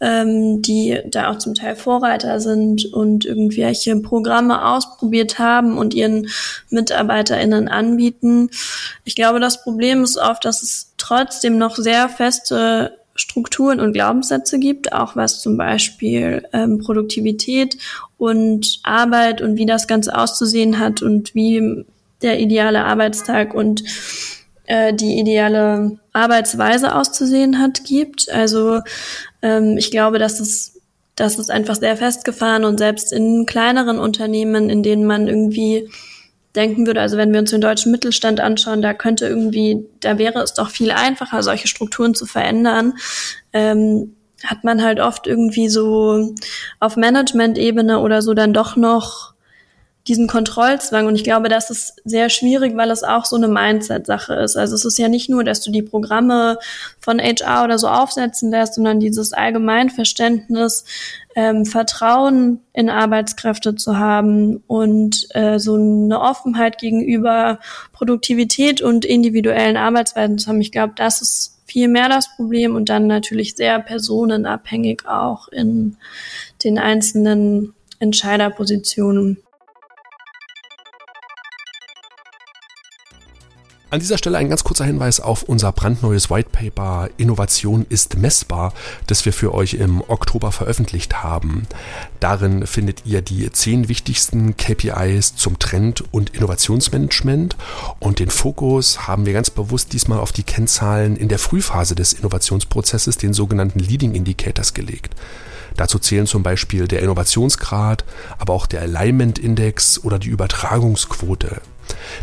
ähm, die da auch zum Teil Vorreiter sind und irgendwelche Programme ausprobiert haben und ihren MitarbeiterInnen anbieten. Ich glaube, das Problem ist oft, dass es trotzdem noch sehr feste Strukturen und Glaubenssätze gibt, auch was zum Beispiel ähm, Produktivität und Arbeit und wie das Ganze auszusehen hat und wie der ideale Arbeitstag und äh, die ideale Arbeitsweise auszusehen hat, gibt. Also ähm, ich glaube, dass es, dass es einfach sehr festgefahren und selbst in kleineren Unternehmen, in denen man irgendwie denken würde, also wenn wir uns den deutschen Mittelstand anschauen, da könnte irgendwie, da wäre es doch viel einfacher, solche Strukturen zu verändern. Ähm, hat man halt oft irgendwie so auf Management-Ebene oder so dann doch noch diesen Kontrollzwang. Und ich glaube, das ist sehr schwierig, weil es auch so eine Mindset-Sache ist. Also es ist ja nicht nur, dass du die Programme von HR oder so aufsetzen lässt, sondern dieses Allgemeinverständnis, ähm, Vertrauen in Arbeitskräfte zu haben und äh, so eine Offenheit gegenüber Produktivität und individuellen Arbeitsweisen zu haben. Ich glaube, das ist viel mehr das Problem und dann natürlich sehr personenabhängig auch in den einzelnen Entscheiderpositionen. An dieser Stelle ein ganz kurzer Hinweis auf unser brandneues White Paper Innovation ist messbar, das wir für euch im Oktober veröffentlicht haben. Darin findet ihr die zehn wichtigsten KPIs zum Trend- und Innovationsmanagement und den Fokus haben wir ganz bewusst diesmal auf die Kennzahlen in der Frühphase des Innovationsprozesses, den sogenannten Leading Indicators gelegt. Dazu zählen zum Beispiel der Innovationsgrad, aber auch der Alignment Index oder die Übertragungsquote.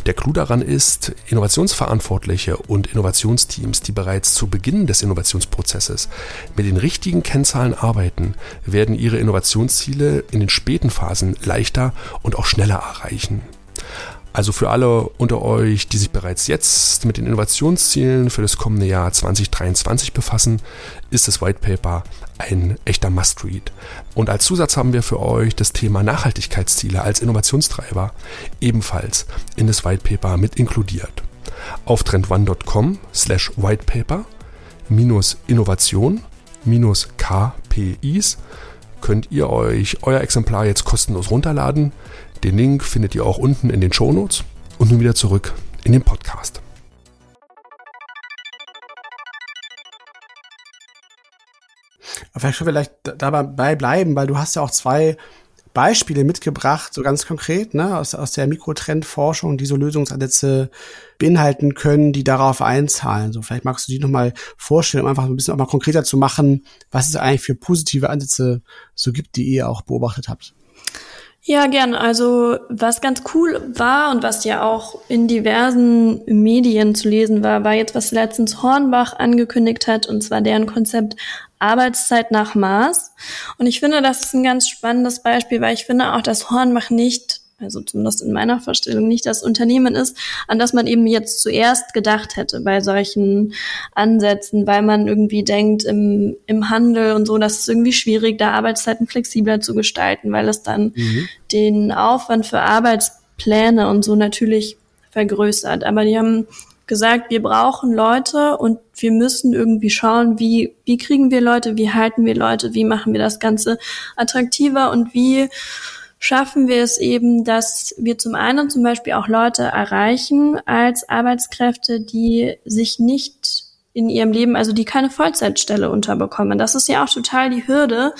Der Clou daran ist, Innovationsverantwortliche und Innovationsteams, die bereits zu Beginn des Innovationsprozesses mit den richtigen Kennzahlen arbeiten, werden ihre Innovationsziele in den späten Phasen leichter und auch schneller erreichen. Also für alle unter euch, die sich bereits jetzt mit den Innovationszielen für das kommende Jahr 2023 befassen, ist das White Paper ein echter Must-Read. Und als Zusatz haben wir für euch das Thema Nachhaltigkeitsziele als Innovationstreiber ebenfalls in das White Paper mit inkludiert. Auf trendone.com slash whitepaper minus Innovation minus KPIs könnt ihr euch euer Exemplar jetzt kostenlos runterladen. Den Link findet ihr auch unten in den Shownotes. Und nun wieder zurück in den Podcast. Vielleicht können wir vielleicht dabei bleiben, weil du hast ja auch zwei Beispiele mitgebracht, so ganz konkret, ne, aus, aus der Mikrotrendforschung, die so Lösungsansätze beinhalten können, die darauf einzahlen. So, vielleicht magst du die nochmal vorstellen, um einfach ein bisschen auch mal konkreter zu machen, was es eigentlich für positive Ansätze so gibt, die ihr auch beobachtet habt. Ja, gern. Also was ganz cool war und was ja auch in diversen Medien zu lesen war, war jetzt, was letztens Hornbach angekündigt hat, und zwar deren Konzept Arbeitszeit nach Maß. Und ich finde, das ist ein ganz spannendes Beispiel, weil ich finde auch, dass Hornbach nicht also zumindest in meiner Vorstellung nicht das Unternehmen ist, an das man eben jetzt zuerst gedacht hätte bei solchen Ansätzen, weil man irgendwie denkt, im, im Handel und so, das ist irgendwie schwierig, da Arbeitszeiten flexibler zu gestalten, weil es dann mhm. den Aufwand für Arbeitspläne und so natürlich vergrößert. Aber die haben gesagt, wir brauchen Leute und wir müssen irgendwie schauen, wie, wie kriegen wir Leute, wie halten wir Leute, wie machen wir das Ganze attraktiver und wie schaffen wir es eben, dass wir zum einen zum Beispiel auch Leute erreichen als Arbeitskräfte, die sich nicht in ihrem Leben, also die keine Vollzeitstelle unterbekommen. Das ist ja auch total die Hürde,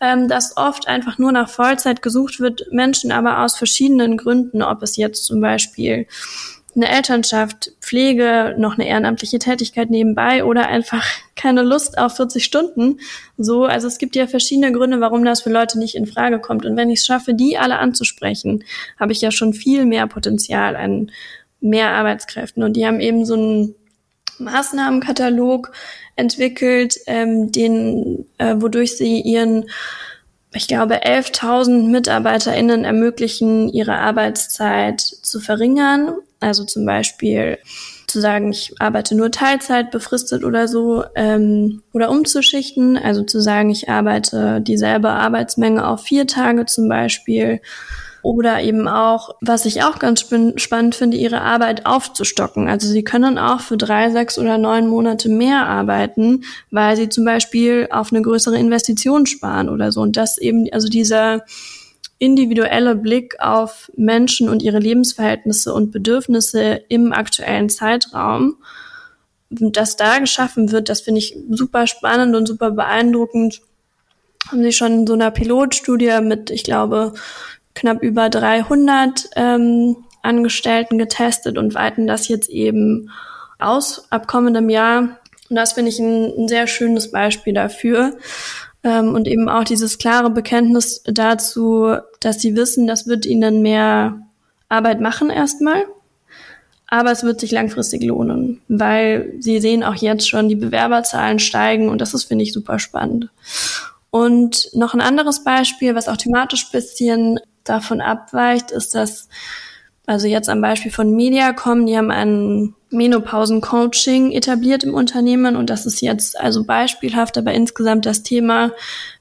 ähm, dass oft einfach nur nach Vollzeit gesucht wird, Menschen aber aus verschiedenen Gründen, ob es jetzt zum Beispiel eine Elternschaft, Pflege, noch eine ehrenamtliche Tätigkeit nebenbei oder einfach keine Lust auf 40 Stunden. So, also es gibt ja verschiedene Gründe, warum das für Leute nicht in Frage kommt. Und wenn ich es schaffe, die alle anzusprechen, habe ich ja schon viel mehr Potenzial an mehr Arbeitskräften. Und die haben eben so einen Maßnahmenkatalog entwickelt, ähm, den, äh, wodurch sie ihren ich glaube, 11.000 MitarbeiterInnen ermöglichen, ihre Arbeitszeit zu verringern. Also zum Beispiel zu sagen, ich arbeite nur Teilzeit befristet oder so, ähm, oder umzuschichten. Also zu sagen, ich arbeite dieselbe Arbeitsmenge auf vier Tage zum Beispiel oder eben auch, was ich auch ganz spannend finde, ihre Arbeit aufzustocken. Also sie können auch für drei, sechs oder neun Monate mehr arbeiten, weil sie zum Beispiel auf eine größere Investition sparen oder so. Und das eben, also dieser individuelle Blick auf Menschen und ihre Lebensverhältnisse und Bedürfnisse im aktuellen Zeitraum, das da geschaffen wird, das finde ich super spannend und super beeindruckend. Haben sie schon in so einer Pilotstudie mit, ich glaube, knapp über 300 ähm, Angestellten getestet und weiten das jetzt eben aus ab kommendem Jahr. Und das finde ich ein, ein, sehr schönes Beispiel dafür. Ähm, und eben auch dieses klare Bekenntnis dazu, dass sie wissen, das wird ihnen mehr Arbeit machen erstmal. Aber es wird sich langfristig lohnen, weil sie sehen auch jetzt schon, die Bewerberzahlen steigen und das ist, finde ich, super spannend. Und noch ein anderes Beispiel, was auch thematisch bisschen davon abweicht, ist, dass, also jetzt am Beispiel von Mediacom, die haben ein Menopausen-Coaching etabliert im Unternehmen und das ist jetzt also beispielhaft, aber insgesamt das Thema,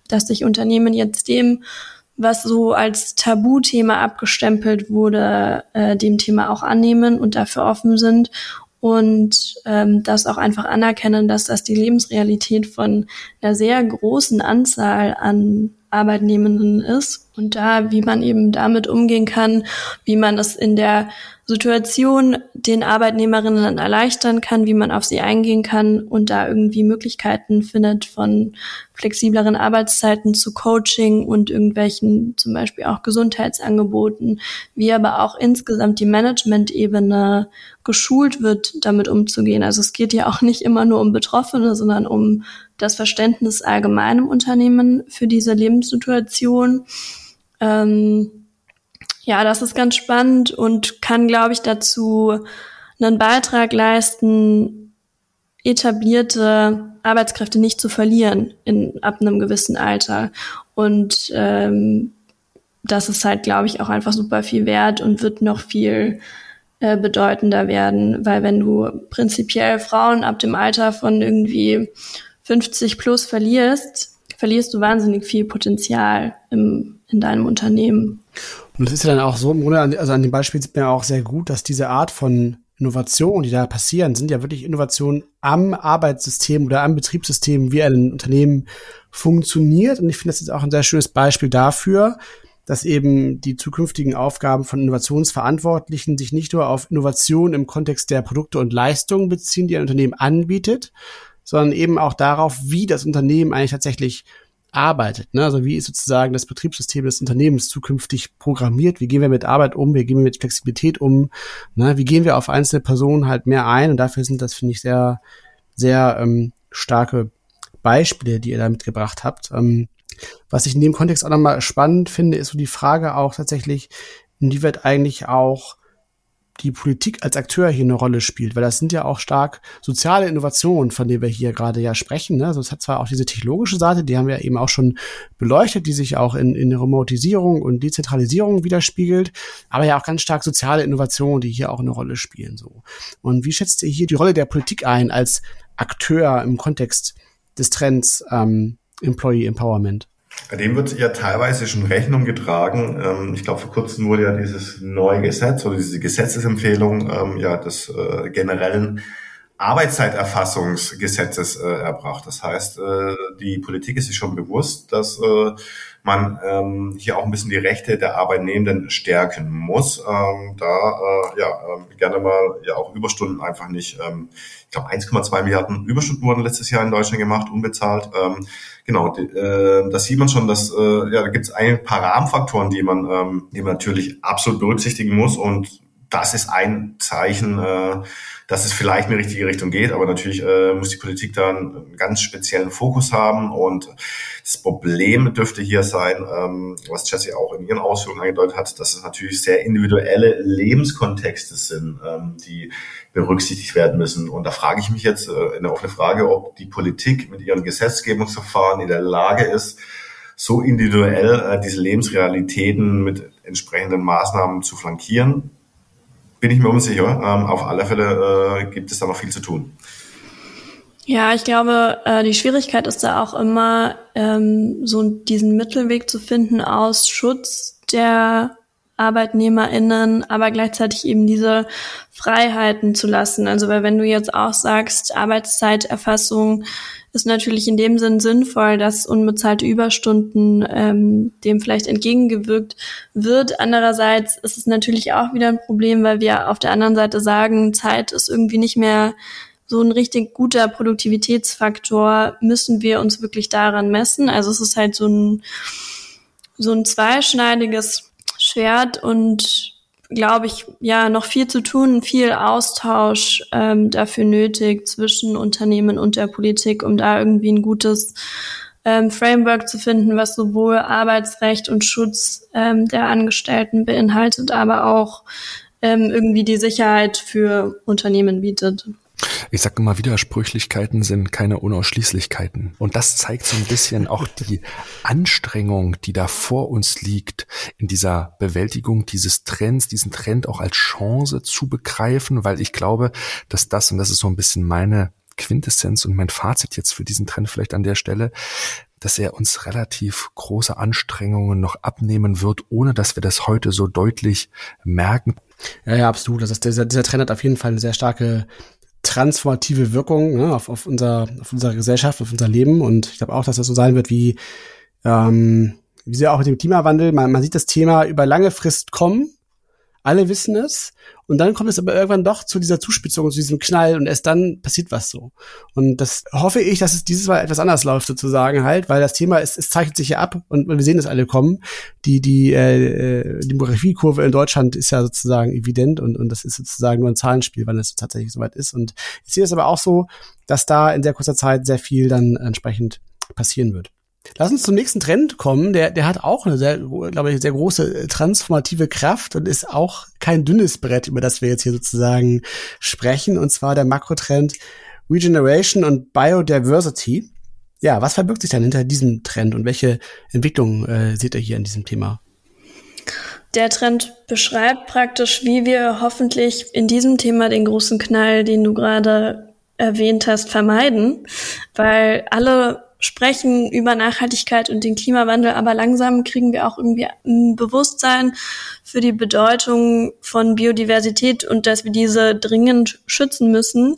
dass sich Unternehmen jetzt dem, was so als Tabuthema abgestempelt wurde, äh, dem Thema auch annehmen und dafür offen sind und ähm, das auch einfach anerkennen, dass das die Lebensrealität von einer sehr großen Anzahl an Arbeitnehmenden ist und da, wie man eben damit umgehen kann, wie man es in der Situation den Arbeitnehmerinnen erleichtern kann, wie man auf sie eingehen kann und da irgendwie Möglichkeiten findet von flexibleren Arbeitszeiten zu Coaching und irgendwelchen zum Beispiel auch Gesundheitsangeboten, wie aber auch insgesamt die Management-Ebene geschult wird, damit umzugehen. Also es geht ja auch nicht immer nur um Betroffene, sondern um das Verständnis allgemein im Unternehmen für diese Lebenssituation. Ähm, ja, das ist ganz spannend und kann, glaube ich, dazu einen Beitrag leisten, etablierte Arbeitskräfte nicht zu verlieren in, ab einem gewissen Alter. Und ähm, das ist halt, glaube ich, auch einfach super viel wert und wird noch viel äh, bedeutender werden, weil wenn du prinzipiell Frauen ab dem Alter von irgendwie 50 plus verlierst, verlierst du wahnsinnig viel Potenzial im, in deinem Unternehmen. Und es ist ja dann auch so, im Grunde, also an dem Beispiel sieht man ja auch sehr gut, dass diese Art von Innovationen, die da passieren, sind ja wirklich Innovationen am Arbeitssystem oder am Betriebssystem, wie ein Unternehmen funktioniert. Und ich finde, das ist auch ein sehr schönes Beispiel dafür, dass eben die zukünftigen Aufgaben von Innovationsverantwortlichen sich nicht nur auf Innovation im Kontext der Produkte und Leistungen beziehen, die ein Unternehmen anbietet, sondern eben auch darauf, wie das Unternehmen eigentlich tatsächlich arbeitet. Ne? Also wie ist sozusagen das Betriebssystem des Unternehmens zukünftig programmiert? Wie gehen wir mit Arbeit um? Wie gehen wir mit Flexibilität um? Ne? Wie gehen wir auf einzelne Personen halt mehr ein? Und dafür sind das, finde ich, sehr, sehr ähm, starke Beispiele, die ihr da mitgebracht habt. Ähm, was ich in dem Kontext auch nochmal spannend finde, ist so die Frage auch tatsächlich, inwieweit eigentlich auch die Politik als Akteur hier eine Rolle spielt, weil das sind ja auch stark soziale Innovationen, von denen wir hier gerade ja sprechen. Ne? Also es hat zwar auch diese technologische Seite, die haben wir eben auch schon beleuchtet, die sich auch in, in Remotisierung und Dezentralisierung widerspiegelt, aber ja auch ganz stark soziale Innovationen, die hier auch eine Rolle spielen. So. Und wie schätzt ihr hier die Rolle der Politik ein als Akteur im Kontext des Trends ähm, Employee Empowerment? Dem wird ja teilweise schon Rechnung getragen. Ähm, ich glaube, vor kurzem wurde ja dieses neue Gesetz oder diese Gesetzesempfehlung ähm, ja des äh, generellen Arbeitszeiterfassungsgesetzes äh, erbracht. Das heißt, äh, die Politik ist sich schon bewusst, dass man ähm, hier auch ein bisschen die Rechte der Arbeitnehmenden stärken muss. Ähm, da äh, ja äh, gerne mal ja auch Überstunden einfach nicht. Ähm, ich glaube 1,2 Milliarden Überstunden wurden letztes Jahr in Deutschland gemacht, unbezahlt. Ähm, genau, äh, da sieht man schon, dass äh, ja da gibt es ein paar Rahmenfaktoren, die man, ähm, die man natürlich absolut berücksichtigen muss und das ist ein Zeichen, äh, dass es vielleicht in die richtige Richtung geht. Aber natürlich äh, muss die Politik da einen ganz speziellen Fokus haben. Und das Problem dürfte hier sein, ähm, was Jesse auch in ihren Ausführungen angedeutet hat, dass es natürlich sehr individuelle Lebenskontexte sind, ähm, die berücksichtigt werden müssen. Und da frage ich mich jetzt äh, in der offenen Frage, ob die Politik mit ihren Gesetzgebungsverfahren in der Lage ist, so individuell äh, diese Lebensrealitäten mit entsprechenden Maßnahmen zu flankieren bin ich mir unsicher. Ähm, auf alle Fälle äh, gibt es da noch viel zu tun. Ja, ich glaube, äh, die Schwierigkeit ist da auch immer, ähm, so diesen Mittelweg zu finden aus Schutz der ArbeitnehmerInnen, aber gleichzeitig eben diese Freiheiten zu lassen. Also, weil wenn du jetzt auch sagst, Arbeitszeiterfassung ist natürlich in dem Sinn sinnvoll, dass unbezahlte Überstunden ähm, dem vielleicht entgegengewirkt wird. Andererseits ist es natürlich auch wieder ein Problem, weil wir auf der anderen Seite sagen, Zeit ist irgendwie nicht mehr so ein richtig guter Produktivitätsfaktor. Müssen wir uns wirklich daran messen? Also es ist halt so ein so ein zweischneidiges Schwert und glaube ich, ja, noch viel zu tun, viel Austausch ähm, dafür nötig zwischen Unternehmen und der Politik, um da irgendwie ein gutes ähm, Framework zu finden, was sowohl Arbeitsrecht und Schutz ähm, der Angestellten beinhaltet, aber auch ähm, irgendwie die Sicherheit für Unternehmen bietet. Ich sage immer, Widersprüchlichkeiten sind keine Unausschließlichkeiten. Und das zeigt so ein bisschen auch die Anstrengung, die da vor uns liegt, in dieser Bewältigung dieses Trends, diesen Trend auch als Chance zu begreifen, weil ich glaube, dass das, und das ist so ein bisschen meine Quintessenz und mein Fazit jetzt für diesen Trend vielleicht an der Stelle, dass er uns relativ große Anstrengungen noch abnehmen wird, ohne dass wir das heute so deutlich merken. Ja, ja, absolut. Das ist, dieser, dieser Trend hat auf jeden Fall eine sehr starke transformative Wirkung ne, auf, auf, unser, auf unsere Gesellschaft, auf unser Leben. Und ich glaube auch, dass das so sein wird wie, ähm, wie sie auch mit dem Klimawandel. Man, man sieht das Thema über lange Frist kommen, alle wissen es und dann kommt es aber irgendwann doch zu dieser Zuspitzung, zu diesem Knall und erst dann passiert was so. Und das hoffe ich, dass es dieses Mal etwas anders läuft sozusagen halt, weil das Thema ist, es zeichnet sich ja ab und wir sehen es alle kommen. Die die äh, äh Demografiekurve in Deutschland ist ja sozusagen evident und und das ist sozusagen nur ein Zahlenspiel, wann es tatsächlich soweit ist. Und ich sehe es aber auch so, dass da in sehr kurzer Zeit sehr viel dann entsprechend passieren wird. Lass uns zum nächsten Trend kommen. Der, der hat auch eine sehr, glaube ich, sehr große äh, transformative Kraft und ist auch kein dünnes Brett, über das wir jetzt hier sozusagen sprechen. Und zwar der Makrotrend Regeneration und Biodiversity. Ja, was verbirgt sich dann hinter diesem Trend und welche Entwicklungen äh, seht ihr hier in diesem Thema? Der Trend beschreibt praktisch, wie wir hoffentlich in diesem Thema den großen Knall, den du gerade erwähnt hast, vermeiden, weil alle sprechen über Nachhaltigkeit und den Klimawandel, aber langsam kriegen wir auch irgendwie ein Bewusstsein für die Bedeutung von Biodiversität und dass wir diese dringend schützen müssen.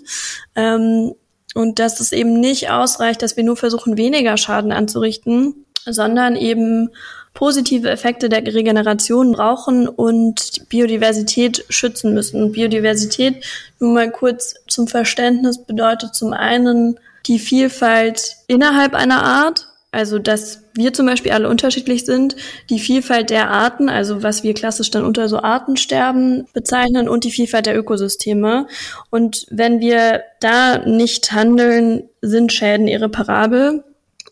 Ähm, und dass es eben nicht ausreicht, dass wir nur versuchen, weniger Schaden anzurichten, sondern eben positive Effekte der Regeneration brauchen und Biodiversität schützen müssen. Biodiversität, nur mal kurz zum Verständnis, bedeutet zum einen die Vielfalt innerhalb einer Art, also dass wir zum Beispiel alle unterschiedlich sind, die Vielfalt der Arten, also was wir klassisch dann unter so Artensterben bezeichnen und die Vielfalt der Ökosysteme. Und wenn wir da nicht handeln, sind Schäden irreparabel.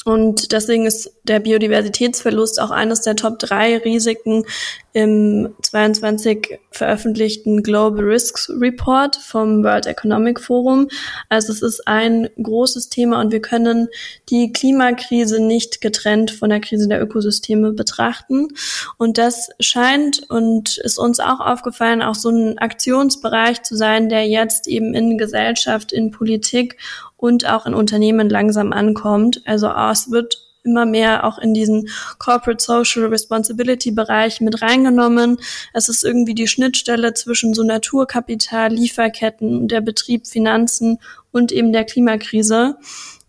Und deswegen ist der Biodiversitätsverlust auch eines der Top drei Risiken im 22 veröffentlichten Global Risks Report vom World Economic Forum. Also es ist ein großes Thema und wir können die Klimakrise nicht getrennt von der Krise der Ökosysteme betrachten. Und das scheint und ist uns auch aufgefallen, auch so ein Aktionsbereich zu sein, der jetzt eben in Gesellschaft, in Politik und auch in Unternehmen langsam ankommt. Also es wird immer mehr auch in diesen Corporate Social Responsibility Bereich mit reingenommen. Es ist irgendwie die Schnittstelle zwischen so Naturkapital, Lieferketten, der Betrieb, Finanzen und eben der Klimakrise.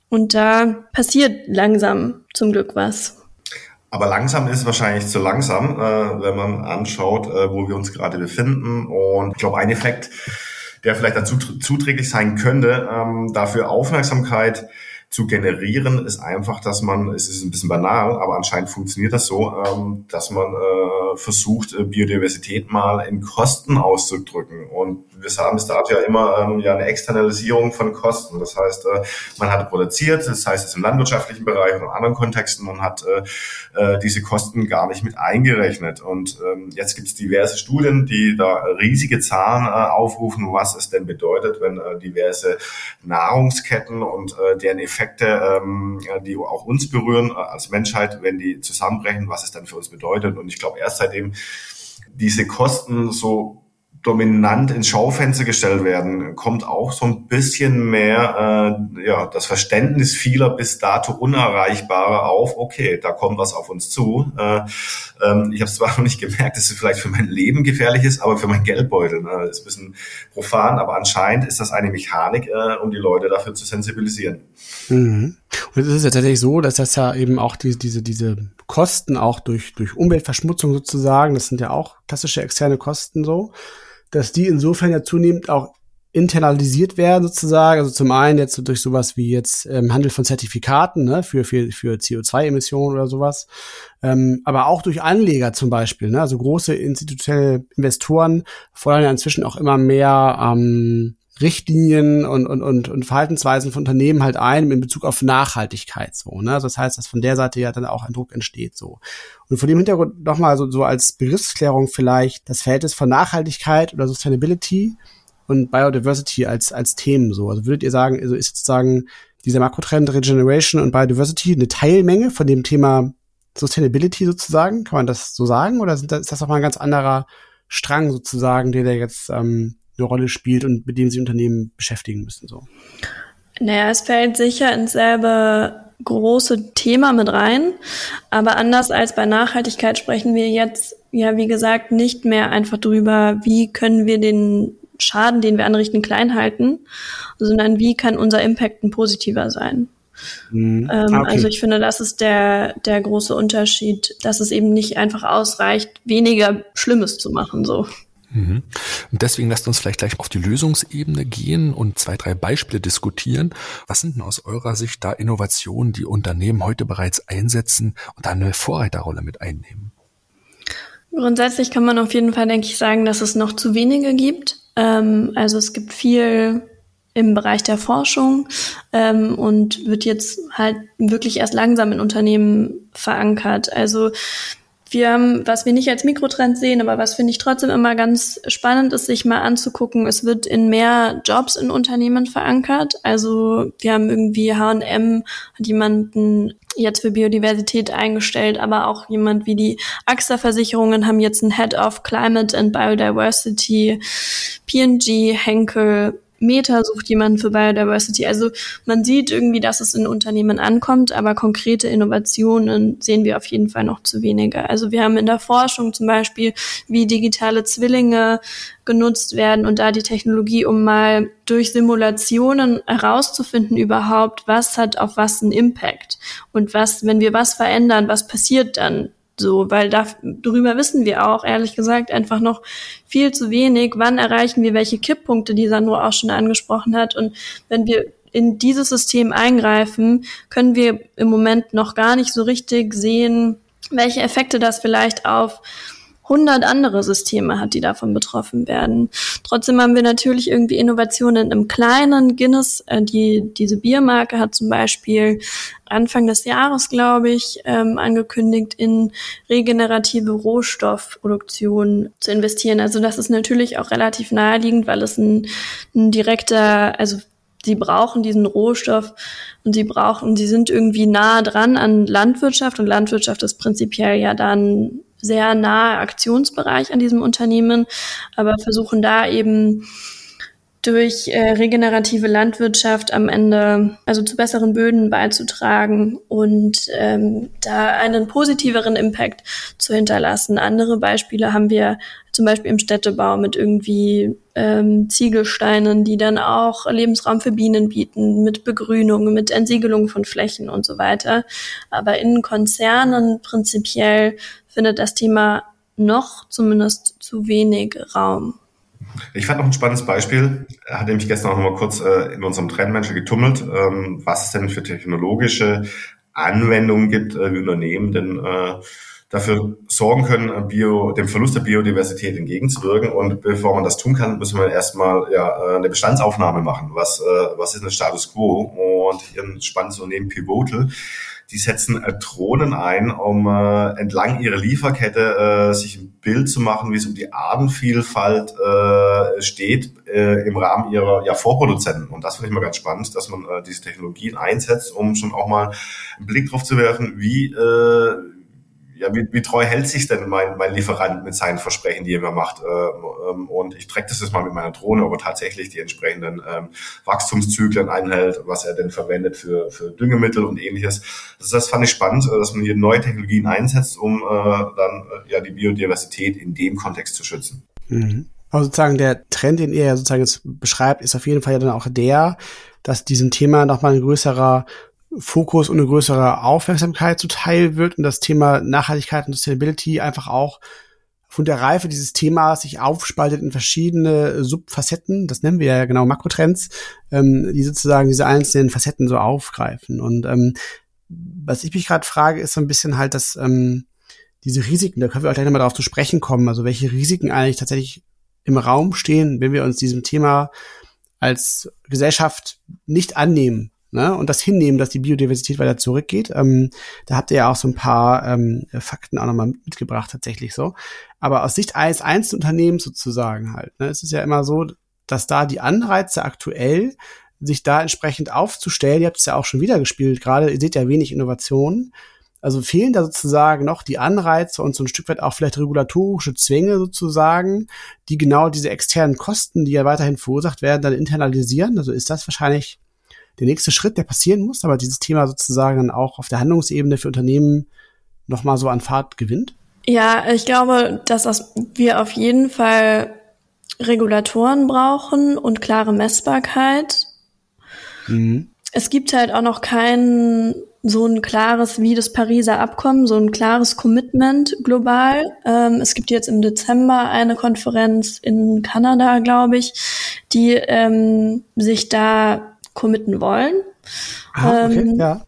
Und da passiert langsam zum Glück was. Aber langsam ist wahrscheinlich zu langsam, äh, wenn man anschaut, äh, wo wir uns gerade befinden. Und ich glaube, ein Effekt, der vielleicht dazu zuträglich sein könnte, ähm, dafür Aufmerksamkeit zu generieren, ist einfach, dass man, es ist ein bisschen banal, aber anscheinend funktioniert das so, ähm, dass man äh, versucht, äh, Biodiversität mal in Kosten auszudrücken. Und wir haben bis dato ja immer ähm, ja eine Externalisierung von Kosten. Das heißt, äh, man hat produziert, das heißt es im landwirtschaftlichen Bereich oder in anderen Kontexten, man hat äh, äh, diese Kosten gar nicht mit eingerechnet. Und ähm, jetzt gibt es diverse Studien, die da riesige Zahlen äh, aufrufen, was es denn bedeutet, wenn äh, diverse Nahrungsketten und äh, deren Effekte, ähm, die auch uns berühren äh, als Menschheit, wenn die zusammenbrechen, was es dann für uns bedeutet. Und ich glaube, erst seitdem diese Kosten so dominant ins Schaufenster gestellt werden, kommt auch so ein bisschen mehr äh, ja das Verständnis vieler bis dato unerreichbarer auf. Okay, da kommt was auf uns zu. Äh, ähm, ich habe es zwar noch nicht gemerkt, dass es vielleicht für mein Leben gefährlich ist, aber für mein Geldbeutel ne, ist ein bisschen profan. Aber anscheinend ist das eine Mechanik, äh, um die Leute dafür zu sensibilisieren. Mhm. Und es ist ja tatsächlich so, dass das ja eben auch die, diese diese Kosten auch durch durch Umweltverschmutzung sozusagen, das sind ja auch klassische externe Kosten so dass die insofern ja zunehmend auch internalisiert werden sozusagen. Also zum einen jetzt durch sowas wie jetzt ähm, Handel von Zertifikaten ne, für, für, für CO2-Emissionen oder sowas, ähm, aber auch durch Anleger zum Beispiel. Ne? Also große institutionelle Investoren fordern ja inzwischen auch immer mehr ähm, Richtlinien und, und, und, und Verhaltensweisen von Unternehmen halt ein in Bezug auf Nachhaltigkeit so. Ne? Also das heißt, dass von der Seite ja dann auch ein Druck entsteht so. Und vor dem Hintergrund nochmal so, so als Begriffsklärung vielleicht das Verhältnis von Nachhaltigkeit oder Sustainability und Biodiversity als, als Themen so. Also würdet ihr sagen, also ist sozusagen dieser Makrotrend Regeneration und Biodiversity eine Teilmenge von dem Thema Sustainability sozusagen? Kann man das so sagen? Oder sind das, ist das nochmal ein ganz anderer Strang sozusagen, der da jetzt ähm, eine Rolle spielt und mit dem sie Unternehmen beschäftigen müssen. So. Naja, es fällt sicher ins selbe große Thema mit rein, aber anders als bei Nachhaltigkeit sprechen wir jetzt ja, wie gesagt, nicht mehr einfach drüber, wie können wir den Schaden, den wir anrichten, klein halten, sondern wie kann unser Impact ein positiver sein. Mhm. Ähm, okay. Also ich finde, das ist der, der große Unterschied, dass es eben nicht einfach ausreicht, weniger Schlimmes zu machen, so. Mhm. Und deswegen lasst uns vielleicht gleich auf die Lösungsebene gehen und zwei, drei Beispiele diskutieren. Was sind denn aus eurer Sicht da Innovationen, die Unternehmen heute bereits einsetzen und da eine Vorreiterrolle mit einnehmen? Grundsätzlich kann man auf jeden Fall, denke ich, sagen, dass es noch zu wenige gibt. Ähm, also es gibt viel im Bereich der Forschung ähm, und wird jetzt halt wirklich erst langsam in Unternehmen verankert. Also wir was wir nicht als Mikrotrend sehen, aber was finde ich trotzdem immer ganz spannend ist, sich mal anzugucken, es wird in mehr Jobs in Unternehmen verankert. Also wir haben irgendwie H&M hat jemanden jetzt für Biodiversität eingestellt, aber auch jemand wie die AXA-Versicherungen haben jetzt einen Head of Climate and Biodiversity, P&G, Henkel, Meta sucht jemanden für Biodiversity. Also man sieht irgendwie, dass es in Unternehmen ankommt, aber konkrete Innovationen sehen wir auf jeden Fall noch zu wenige. Also wir haben in der Forschung zum Beispiel, wie digitale Zwillinge genutzt werden und da die Technologie, um mal durch Simulationen herauszufinden überhaupt, was hat auf was einen Impact und was, wenn wir was verändern, was passiert dann so, weil da, darüber wissen wir auch, ehrlich gesagt, einfach noch viel zu wenig. Wann erreichen wir welche Kipppunkte, die Sandro auch schon angesprochen hat? Und wenn wir in dieses System eingreifen, können wir im Moment noch gar nicht so richtig sehen, welche Effekte das vielleicht auf 100 andere Systeme hat, die davon betroffen werden. Trotzdem haben wir natürlich irgendwie Innovationen im Kleinen. Guinness, äh, die, diese Biermarke hat zum Beispiel Anfang des Jahres, glaube ich, ähm, angekündigt, in regenerative Rohstoffproduktion zu investieren. Also das ist natürlich auch relativ naheliegend, weil es ein, ein direkter, also sie brauchen diesen Rohstoff und sie brauchen, sie sind irgendwie nah dran an Landwirtschaft und Landwirtschaft ist prinzipiell ja dann sehr nahe Aktionsbereich an diesem Unternehmen, aber versuchen da eben durch äh, regenerative Landwirtschaft am Ende also zu besseren Böden beizutragen und ähm, da einen positiveren Impact zu hinterlassen. Andere Beispiele haben wir zum Beispiel im Städtebau mit irgendwie ähm, Ziegelsteinen, die dann auch Lebensraum für Bienen bieten, mit Begrünung, mit Entsiegelung von Flächen und so weiter. Aber in Konzernen prinzipiell findet das Thema noch zumindest zu wenig Raum. Ich fand noch ein spannendes Beispiel. Er hat nämlich gestern auch noch mal kurz äh, in unserem Trendmenschen getummelt, ähm, was es denn für technologische Anwendungen gibt, äh, wie Unternehmen denn äh, dafür sorgen können, äh, Bio, dem Verlust der Biodiversität entgegenzuwirken. Und bevor man das tun kann, müssen wir erstmal ja, äh, eine Bestandsaufnahme machen. Was, äh, was ist ein Status quo? Und hier ein spannendes Unternehmen Pivotal die setzen äh, Drohnen ein, um äh, entlang ihrer Lieferkette äh, sich ein Bild zu machen, wie es um die Artenvielfalt äh, steht äh, im Rahmen ihrer ja, Vorproduzenten. Und das finde ich mal ganz spannend, dass man äh, diese Technologien einsetzt, um schon auch mal einen Blick drauf zu werfen, wie äh, ja, wie, wie treu hält sich denn mein, mein Lieferant mit seinen Versprechen, die er mir macht? Ähm, und ich track das jetzt mal mit meiner Drohne, ob er tatsächlich die entsprechenden ähm, Wachstumszyklen einhält, was er denn verwendet für, für Düngemittel und ähnliches. Das, das fand ich spannend, äh, dass man hier neue Technologien einsetzt, um äh, dann äh, ja die Biodiversität in dem Kontext zu schützen. Mhm. Aber sozusagen der Trend, den ihr ja sozusagen jetzt beschreibt, ist auf jeden Fall ja dann auch der, dass diesem Thema nochmal ein größerer Fokus und eine größere Aufmerksamkeit zuteil wird und das Thema Nachhaltigkeit und Sustainability einfach auch von der Reife dieses Themas sich aufspaltet in verschiedene Subfacetten, das nennen wir ja genau Makrotrends, ähm, die sozusagen diese einzelnen Facetten so aufgreifen. Und ähm, was ich mich gerade frage, ist so ein bisschen halt, dass ähm, diese Risiken, da können wir auch gleich nochmal darauf zu sprechen kommen, also welche Risiken eigentlich tatsächlich im Raum stehen, wenn wir uns diesem Thema als Gesellschaft nicht annehmen ne, und das hinnehmen, dass die Biodiversität weiter zurückgeht. Ähm, da habt ihr ja auch so ein paar ähm, Fakten auch nochmal mitgebracht, tatsächlich so. Aber aus Sicht eines Einzelunternehmens sozusagen halt, ne, es ist ja immer so, dass da die Anreize aktuell sich da entsprechend aufzustellen, ihr habt es ja auch schon wieder gespielt, gerade ihr seht ja wenig Innovationen, also fehlen da sozusagen noch die Anreize und so ein Stück weit auch vielleicht regulatorische Zwänge sozusagen, die genau diese externen Kosten, die ja weiterhin verursacht werden, dann internalisieren. Also ist das wahrscheinlich der nächste Schritt, der passieren muss, aber dieses Thema sozusagen dann auch auf der Handlungsebene für Unternehmen nochmal so an Fahrt gewinnt? Ja, ich glaube, dass wir auf jeden Fall Regulatoren brauchen und klare Messbarkeit. Mhm. Es gibt halt auch noch keinen so ein klares wie das Pariser Abkommen, so ein klares Commitment global. Ähm, es gibt jetzt im Dezember eine Konferenz in Kanada, glaube ich, die ähm, sich da committen wollen. Ah, okay, ähm, ja.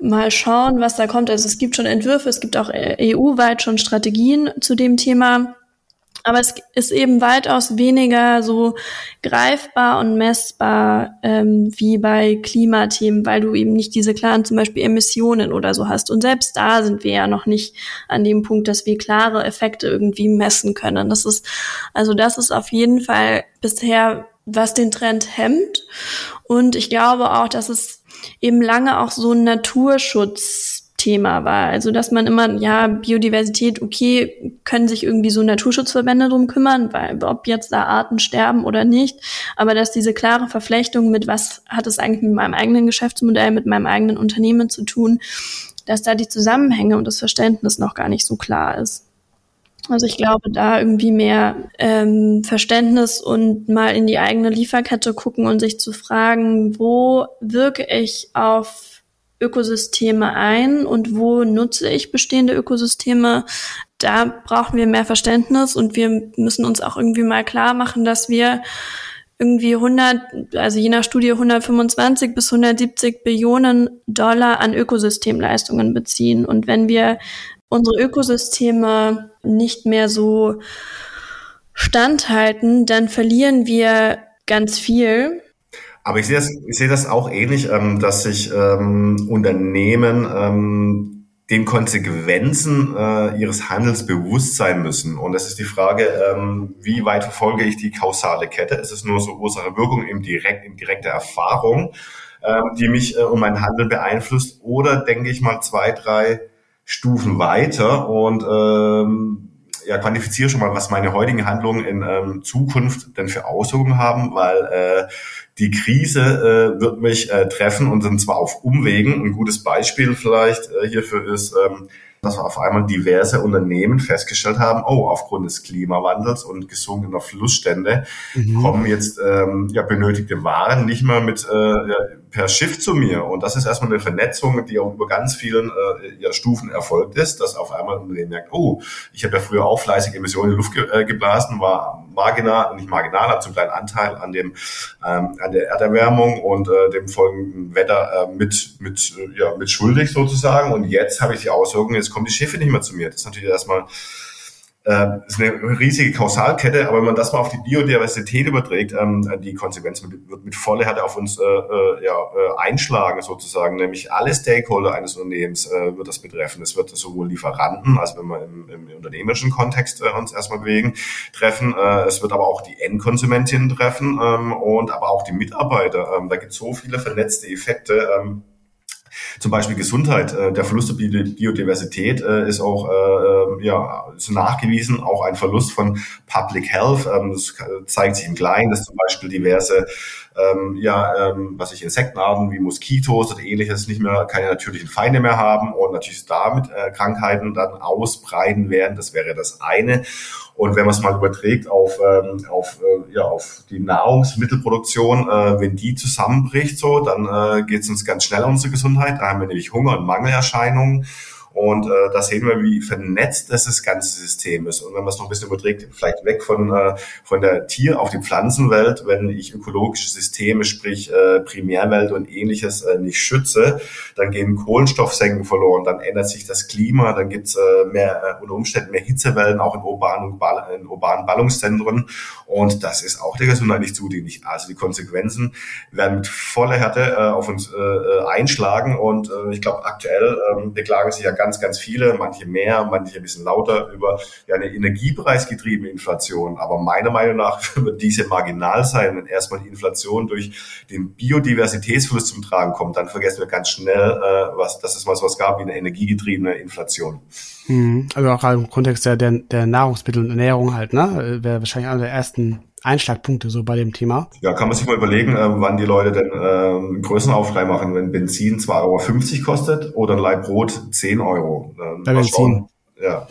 Mal schauen, was da kommt. Also es gibt schon Entwürfe, es gibt auch EU-weit schon Strategien zu dem Thema. Aber es ist eben weitaus weniger so greifbar und messbar ähm, wie bei Klimathemen, weil du eben nicht diese klaren zum Beispiel Emissionen oder so hast. Und selbst da sind wir ja noch nicht an dem Punkt, dass wir klare Effekte irgendwie messen können. Das ist, also das ist auf jeden Fall bisher, was den Trend hemmt. Und ich glaube auch, dass es eben lange auch so ein Naturschutz Thema war. Also dass man immer, ja, Biodiversität, okay, können sich irgendwie so Naturschutzverbände drum kümmern, weil ob jetzt da Arten sterben oder nicht, aber dass diese klare Verflechtung mit, was hat es eigentlich mit meinem eigenen Geschäftsmodell, mit meinem eigenen Unternehmen zu tun, dass da die Zusammenhänge und das Verständnis noch gar nicht so klar ist. Also ich glaube, da irgendwie mehr ähm, Verständnis und mal in die eigene Lieferkette gucken und sich zu fragen, wo wirke ich auf Ökosysteme ein und wo nutze ich bestehende Ökosysteme. Da brauchen wir mehr Verständnis und wir müssen uns auch irgendwie mal klar machen, dass wir irgendwie 100, also je nach Studie 125 bis 170 Billionen Dollar an Ökosystemleistungen beziehen. Und wenn wir unsere Ökosysteme nicht mehr so standhalten, dann verlieren wir ganz viel. Aber ich sehe das, ich sehe das auch ähnlich, ähm, dass sich ähm, Unternehmen ähm, den Konsequenzen äh, ihres Handels bewusst sein müssen. Und das ist die Frage, ähm, wie weit verfolge ich die kausale Kette? Ist es nur so Ursache-Wirkung im direkt, in direkter Erfahrung, ähm, die mich äh, und mein Handel beeinflusst? Oder denke ich mal zwei, drei Stufen weiter und ähm, ja, quantifiziere schon mal, was meine heutigen Handlungen in ähm, Zukunft denn für Auswirkungen haben, weil äh, die Krise äh, wird mich äh, treffen und sind zwar auf Umwegen. Ein gutes Beispiel vielleicht äh, hierfür ist, ähm, dass wir auf einmal diverse Unternehmen festgestellt haben, oh, aufgrund des Klimawandels und gesunkener Flussstände mhm. kommen jetzt ähm, ja benötigte Waren nicht mehr mit äh, per Schiff zu mir. Und das ist erstmal eine Vernetzung, die auch über ganz vielen äh, ja, Stufen erfolgt ist, dass auf einmal ein Unternehmen merkt, oh, ich habe ja früher auch fleißig Emissionen in die Luft ge äh, geblasen, war marginal, nicht marginal, hat zum kleinen Anteil an dem ähm, an der Erderwärmung und äh, dem folgenden Wetter äh, mit mit äh, ja mit schuldig sozusagen. Und jetzt habe ich die Auswirkungen, jetzt kommen die Schiffe nicht mehr zu mir. Das ist natürlich erstmal äh, ist eine riesige Kausalkette, aber wenn man das mal auf die Biodiversität überträgt, ähm, die Konsequenz wird mit voller Härte auf uns äh, äh, ja, äh, einschlagen sozusagen, nämlich alle Stakeholder eines Unternehmens äh, wird das betreffen. Es wird sowohl Lieferanten, also wenn wir im, im unternehmerischen Kontext äh, uns erstmal bewegen, treffen, äh, es wird aber auch die Endkonsumentinnen treffen ähm, und aber auch die Mitarbeiter. Ähm, da gibt es so viele vernetzte Effekte. Ähm, zum Beispiel Gesundheit, äh, der Verlust der Biodiversität äh, ist auch äh, ja, ist nachgewiesen, auch ein Verlust von Public Health. Ähm, das zeigt sich im Kleinen, dass zum Beispiel diverse ähm, ja, ähm, was ich Insektenarten wie Moskitos oder ähnliches nicht mehr keine natürlichen Feinde mehr haben und natürlich damit äh, Krankheiten dann ausbreiten werden. Das wäre das eine. Und wenn man es mal überträgt auf, ähm, auf, äh, ja, auf die Nahrungsmittelproduktion, äh, wenn die zusammenbricht, so, dann äh, geht es uns ganz schnell an unsere Gesundheit. Da haben wir nämlich Hunger- und Mangelerscheinungen. Und äh, da sehen wir, wie vernetzt das, das ganze System ist. Und wenn man es noch ein bisschen überträgt, vielleicht weg von, äh, von der Tier- auf die Pflanzenwelt, wenn ich ökologische Systeme, sprich äh, Primärwelt und ähnliches äh, nicht schütze, dann gehen Kohlenstoffsenken verloren, dann ändert sich das Klima, dann gibt's äh, mehr äh, unter Umständen mehr Hitzewellen, auch in urbanen, in urbanen Ballungszentren. Und das ist auch der Gesundheit nicht zudienig. Also die Konsequenzen werden mit voller Härte äh, auf uns äh, äh einschlagen. Und äh, ich glaube, aktuell äh, beklagen sich ja ganz ganz, ganz viele, manche mehr, manche ein bisschen lauter über ja, eine energiepreisgetriebene Inflation. Aber meiner Meinung nach wird diese marginal sein, wenn erstmal die Inflation durch den Biodiversitätsverlust zum Tragen kommt, dann vergessen wir ganz schnell, äh, was, dass es mal so was gab wie eine energiegetriebene Inflation. Mhm. Also auch im Kontext der, der, der Nahrungsmittel und Ernährung halt, ne? Wäre wahrscheinlich einer der ersten Einschlagpunkte so bei dem Thema? Ja, kann man sich mal überlegen, äh, wann die Leute denn äh, einen Größenaufschrei machen, wenn Benzin 2,50 Euro kostet oder ein Leib Brot 10 Euro. Ähm, bei Benzin. Schauen, ja,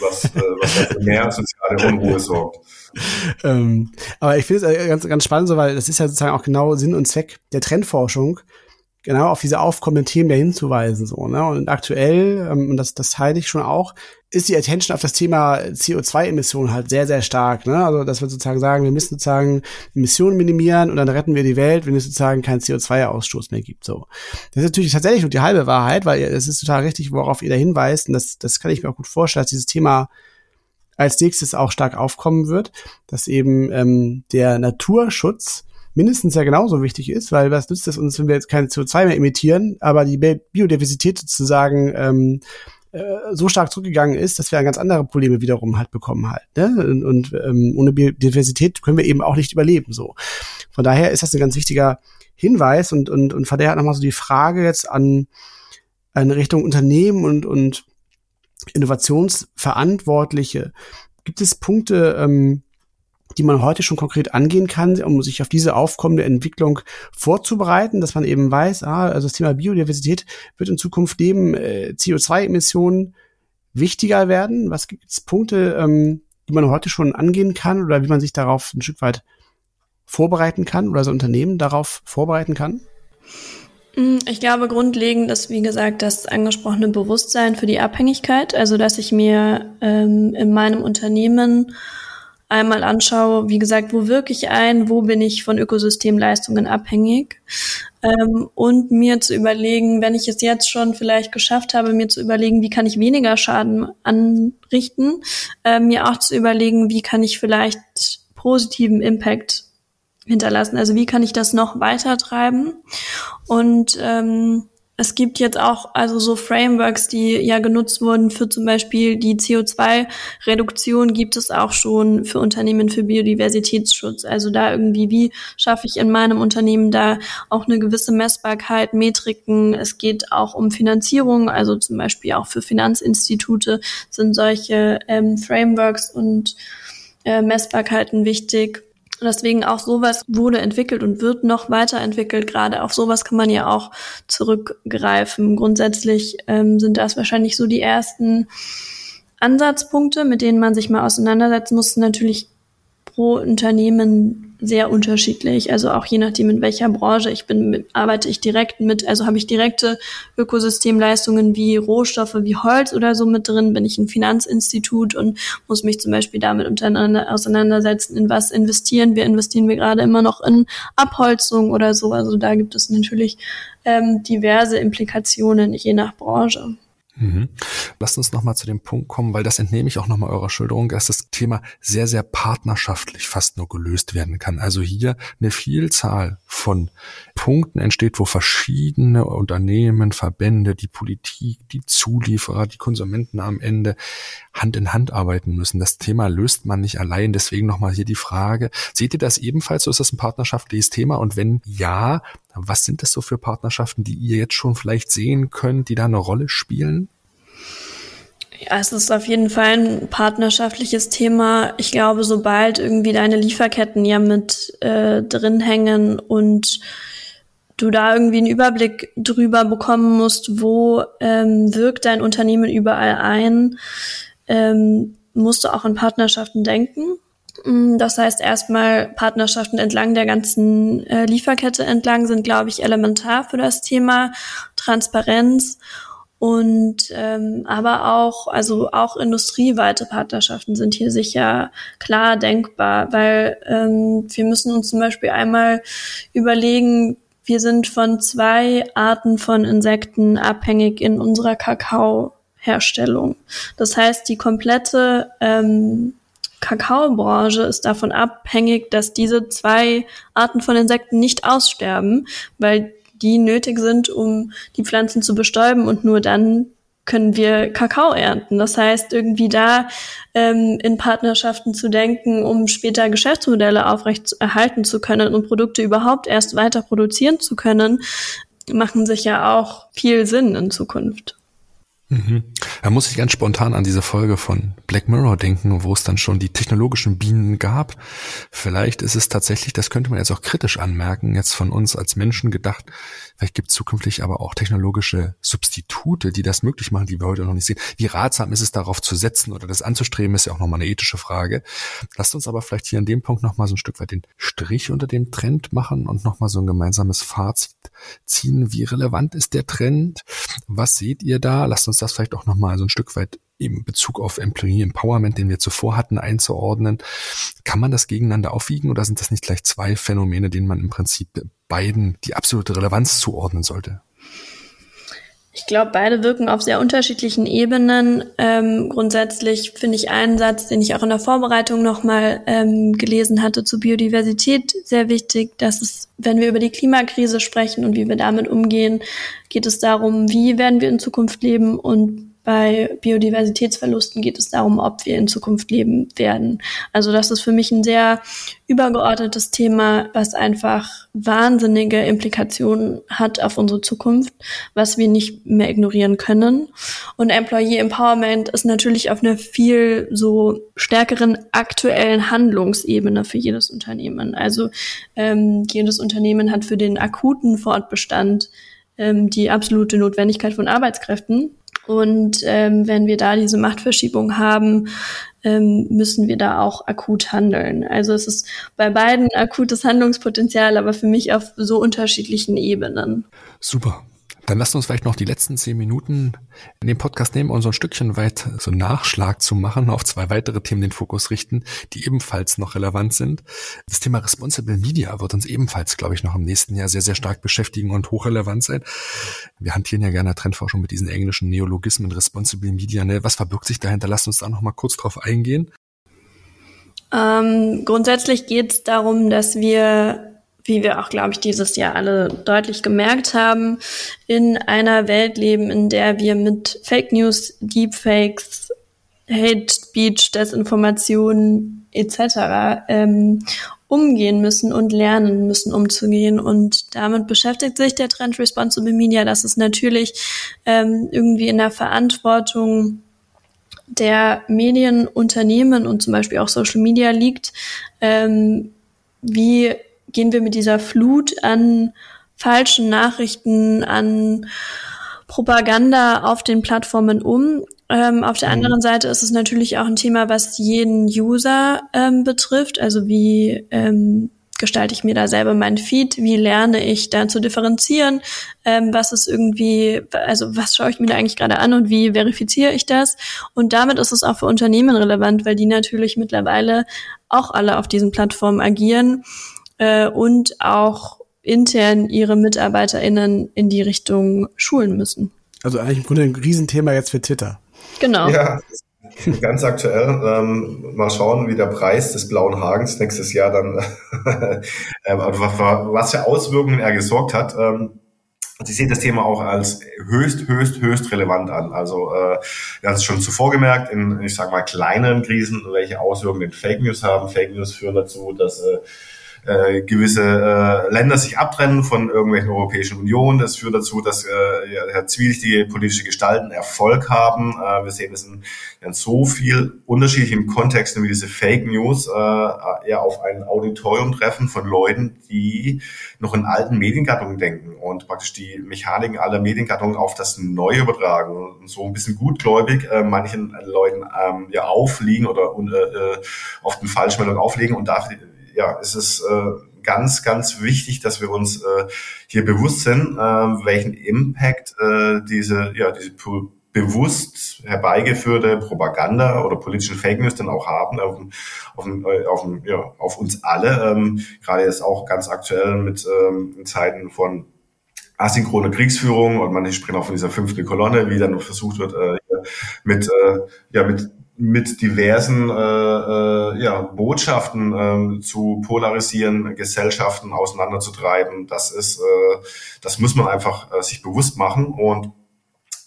was, äh, was für mehr soziale Unruhe sorgt. ähm, aber ich finde es äh, ganz, ganz spannend, so, weil das ist ja sozusagen auch genau Sinn und Zweck der Trendforschung, genau auf diese aufkommenden Themen ja hinzuweisen. So, ne? Und aktuell, ähm, und das, das teile ich schon auch, ist die Attention auf das Thema CO2-Emissionen halt sehr, sehr stark. Ne? Also, dass wir sozusagen sagen, wir müssen sozusagen Emissionen minimieren und dann retten wir die Welt, wenn es sozusagen keinen CO2-Ausstoß mehr gibt. So. Das ist natürlich tatsächlich nur die halbe Wahrheit, weil es ist total richtig, worauf ihr da hinweist. Und das, das kann ich mir auch gut vorstellen, dass dieses Thema als nächstes auch stark aufkommen wird, dass eben ähm, der Naturschutz mindestens ja genauso wichtig ist, weil was nützt es uns, wenn wir jetzt keine CO2 mehr emittieren, aber die Biodiversität sozusagen ähm, äh, so stark zurückgegangen ist, dass wir ganz andere Probleme wiederum halt bekommen halt. Ne? Und, und ähm, ohne Biodiversität können wir eben auch nicht überleben. So. Von daher ist das ein ganz wichtiger Hinweis und, und, und von daher hat nochmal so die Frage jetzt an, an Richtung Unternehmen und, und Innovationsverantwortliche. Gibt es Punkte, ähm, die man heute schon konkret angehen kann, um sich auf diese aufkommende Entwicklung vorzubereiten, dass man eben weiß, ah, also das Thema Biodiversität wird in Zukunft neben äh, CO2-Emissionen wichtiger werden. Was gibt es Punkte, ähm, die man heute schon angehen kann oder wie man sich darauf ein Stück weit vorbereiten kann oder so Unternehmen darauf vorbereiten kann? Mm, ich glaube, grundlegend ist, wie gesagt, das angesprochene Bewusstsein für die Abhängigkeit. Also, dass ich mir ähm, in meinem Unternehmen einmal anschaue, wie gesagt, wo wirke ich ein, wo bin ich von Ökosystemleistungen abhängig. Ähm, und mir zu überlegen, wenn ich es jetzt schon vielleicht geschafft habe, mir zu überlegen, wie kann ich weniger Schaden anrichten, äh, mir auch zu überlegen, wie kann ich vielleicht positiven Impact hinterlassen, also wie kann ich das noch weiter treiben? Und ähm, es gibt jetzt auch also so Frameworks, die ja genutzt wurden für zum Beispiel die CO2-Reduktion gibt es auch schon für Unternehmen für Biodiversitätsschutz. Also da irgendwie, wie schaffe ich in meinem Unternehmen da auch eine gewisse Messbarkeit, Metriken. Es geht auch um Finanzierung, also zum Beispiel auch für Finanzinstitute sind solche ähm, Frameworks und äh, Messbarkeiten wichtig. Deswegen auch sowas wurde entwickelt und wird noch weiterentwickelt. Gerade auf sowas kann man ja auch zurückgreifen. Grundsätzlich ähm, sind das wahrscheinlich so die ersten Ansatzpunkte, mit denen man sich mal auseinandersetzen muss. Natürlich pro Unternehmen sehr unterschiedlich. Also auch je nachdem, in welcher Branche ich bin, arbeite ich direkt mit, also habe ich direkte Ökosystemleistungen wie Rohstoffe, wie Holz oder so mit drin, bin ich ein Finanzinstitut und muss mich zum Beispiel damit untereinander auseinandersetzen, in was investieren wir. Investieren wir gerade immer noch in Abholzung oder so. Also da gibt es natürlich ähm, diverse Implikationen je nach Branche. Mhm. Lasst uns nochmal zu dem Punkt kommen, weil das entnehme ich auch nochmal eurer Schilderung, dass das Thema sehr, sehr partnerschaftlich fast nur gelöst werden kann. Also hier eine Vielzahl von Punkten entsteht, wo verschiedene Unternehmen, Verbände, die Politik, die Zulieferer, die Konsumenten am Ende Hand in Hand arbeiten müssen. Das Thema löst man nicht allein. Deswegen nochmal hier die Frage, seht ihr das ebenfalls so? Ist das ein partnerschaftliches Thema? Und wenn ja, was sind das so für Partnerschaften, die ihr jetzt schon vielleicht sehen könnt, die da eine Rolle spielen? Ja, es ist auf jeden Fall ein partnerschaftliches Thema. Ich glaube, sobald irgendwie deine Lieferketten ja mit äh, drin hängen und du da irgendwie einen Überblick drüber bekommen musst, wo ähm, wirkt dein Unternehmen überall ein, ähm, musst du auch in Partnerschaften denken. Mm, das heißt, erstmal Partnerschaften entlang der ganzen äh, Lieferkette entlang sind, glaube ich, elementar für das Thema Transparenz und ähm, aber auch, also auch industrieweite Partnerschaften sind hier sicher klar denkbar, weil ähm, wir müssen uns zum Beispiel einmal überlegen, wir sind von zwei Arten von Insekten abhängig in unserer Kakaoherstellung. Das heißt, die komplette ähm, Kakaobranche ist davon abhängig, dass diese zwei Arten von Insekten nicht aussterben, weil die nötig sind, um die Pflanzen zu bestäuben und nur dann können wir Kakao ernten. Das heißt, irgendwie da ähm, in Partnerschaften zu denken, um später Geschäftsmodelle aufrecht erhalten zu können und Produkte überhaupt erst weiter produzieren zu können, machen sich ja auch viel Sinn in Zukunft. Mhm. Da muss ich ganz spontan an diese Folge von Black Mirror denken, wo es dann schon die technologischen Bienen gab. Vielleicht ist es tatsächlich, das könnte man jetzt auch kritisch anmerken, jetzt von uns als Menschen gedacht, vielleicht gibt es zukünftig aber auch technologische Substitute, die das möglich machen, die wir heute noch nicht sehen. Wie ratsam ist es darauf zu setzen oder das anzustreben, ist ja auch nochmal eine ethische Frage. Lasst uns aber vielleicht hier an dem Punkt nochmal so ein Stück weit den Strich unter dem Trend machen und nochmal so ein gemeinsames Fazit ziehen. Wie relevant ist der Trend? Was seht ihr da? Lasst uns uns das vielleicht auch nochmal so ein Stück weit im Bezug auf Employee Empowerment, den wir zuvor hatten, einzuordnen. Kann man das gegeneinander aufwiegen oder sind das nicht gleich zwei Phänomene, denen man im Prinzip beiden die absolute Relevanz zuordnen sollte? Ich glaube, beide wirken auf sehr unterschiedlichen Ebenen. Ähm, grundsätzlich finde ich einen Satz, den ich auch in der Vorbereitung nochmal ähm, gelesen hatte zu Biodiversität, sehr wichtig, dass es, wenn wir über die Klimakrise sprechen und wie wir damit umgehen, geht es darum, wie werden wir in Zukunft leben und bei Biodiversitätsverlusten geht es darum, ob wir in Zukunft leben werden. Also das ist für mich ein sehr übergeordnetes Thema, was einfach wahnsinnige Implikationen hat auf unsere Zukunft, was wir nicht mehr ignorieren können. Und Employee Empowerment ist natürlich auf einer viel so stärkeren aktuellen Handlungsebene für jedes Unternehmen. Also ähm, jedes Unternehmen hat für den akuten Fortbestand ähm, die absolute Notwendigkeit von Arbeitskräften. Und ähm, wenn wir da diese Machtverschiebung haben, ähm, müssen wir da auch akut handeln. Also es ist bei beiden akutes Handlungspotenzial, aber für mich auf so unterschiedlichen Ebenen. Super. Dann lasst uns vielleicht noch die letzten zehn Minuten in dem Podcast nehmen und so ein Stückchen weit so Nachschlag zu machen, auf zwei weitere Themen den Fokus richten, die ebenfalls noch relevant sind. Das Thema Responsible Media wird uns ebenfalls, glaube ich, noch im nächsten Jahr sehr, sehr stark beschäftigen und hochrelevant sein. Wir hantieren ja gerne Trendforschung mit diesen englischen Neologismen Responsible Media. Ne? Was verbirgt sich dahinter? Lasst uns da noch mal kurz drauf eingehen. Ähm, grundsätzlich geht es darum, dass wir wie wir auch, glaube ich, dieses Jahr alle deutlich gemerkt haben, in einer Welt leben, in der wir mit Fake News, Deepfakes, Hate Speech, Desinformation etc. Ähm, umgehen müssen und lernen müssen, umzugehen. Und damit beschäftigt sich der Trend Responsible Media. Das ist natürlich ähm, irgendwie in der Verantwortung der Medienunternehmen und zum Beispiel auch Social Media liegt, ähm, wie gehen wir mit dieser Flut an falschen Nachrichten, an Propaganda auf den Plattformen um. Ähm, auf der mhm. anderen Seite ist es natürlich auch ein Thema, was jeden User ähm, betrifft. Also wie ähm, gestalte ich mir da selber meinen Feed? Wie lerne ich da zu differenzieren? Ähm, was ist irgendwie, also was schaue ich mir da eigentlich gerade an und wie verifiziere ich das? Und damit ist es auch für Unternehmen relevant, weil die natürlich mittlerweile auch alle auf diesen Plattformen agieren äh, und auch intern ihre MitarbeiterInnen in die Richtung schulen müssen. Also eigentlich im Grunde ein Riesenthema jetzt für Twitter. Genau. Ja, ganz aktuell. Ähm, mal schauen, wie der Preis des blauen Hagens nächstes Jahr dann, ähm, was, für Auswirkungen er gesorgt hat. Ähm, also ich sehe das Thema auch als höchst, höchst, höchst relevant an. Also äh, wir haben es schon zuvor gemerkt, in, ich sage mal, kleineren Krisen, welche Auswirkungen Fake News haben. Fake News führen dazu, dass äh, äh, gewisse äh, Länder sich abtrennen von irgendwelchen Europäischen Union. Das führt dazu, dass äh, ja, zwielichtige politische Gestalten Erfolg haben. Äh, wir sehen es in, in so viel unterschiedlichen Kontexten wie diese Fake News äh, ja auf ein Auditorium treffen von Leuten, die noch in alten Mediengattungen denken und praktisch die Mechaniken aller Mediengattungen auf das Neue übertragen und so ein bisschen gutgläubig äh, manchen Leuten ähm, ja aufliegen oder äh, auf den Falschmeldungen auflegen und dafür ja, es ist äh, ganz, ganz wichtig, dass wir uns äh, hier bewusst sind, äh, welchen Impact äh, diese, ja, diese bewusst herbeigeführte Propaganda oder politischen Fake News dann auch haben auf, auf, auf, ja, auf uns alle. Ähm, gerade jetzt auch ganz aktuell mit ähm, Zeiten von asynchrone Kriegsführung und manche sprechen auch von dieser fünften Kolonne, wie dann versucht wird, äh, mit, äh, ja, mit mit diversen äh, äh, ja, Botschaften äh, zu polarisieren, Gesellschaften auseinanderzutreiben. Das ist, äh, das muss man einfach äh, sich bewusst machen. Und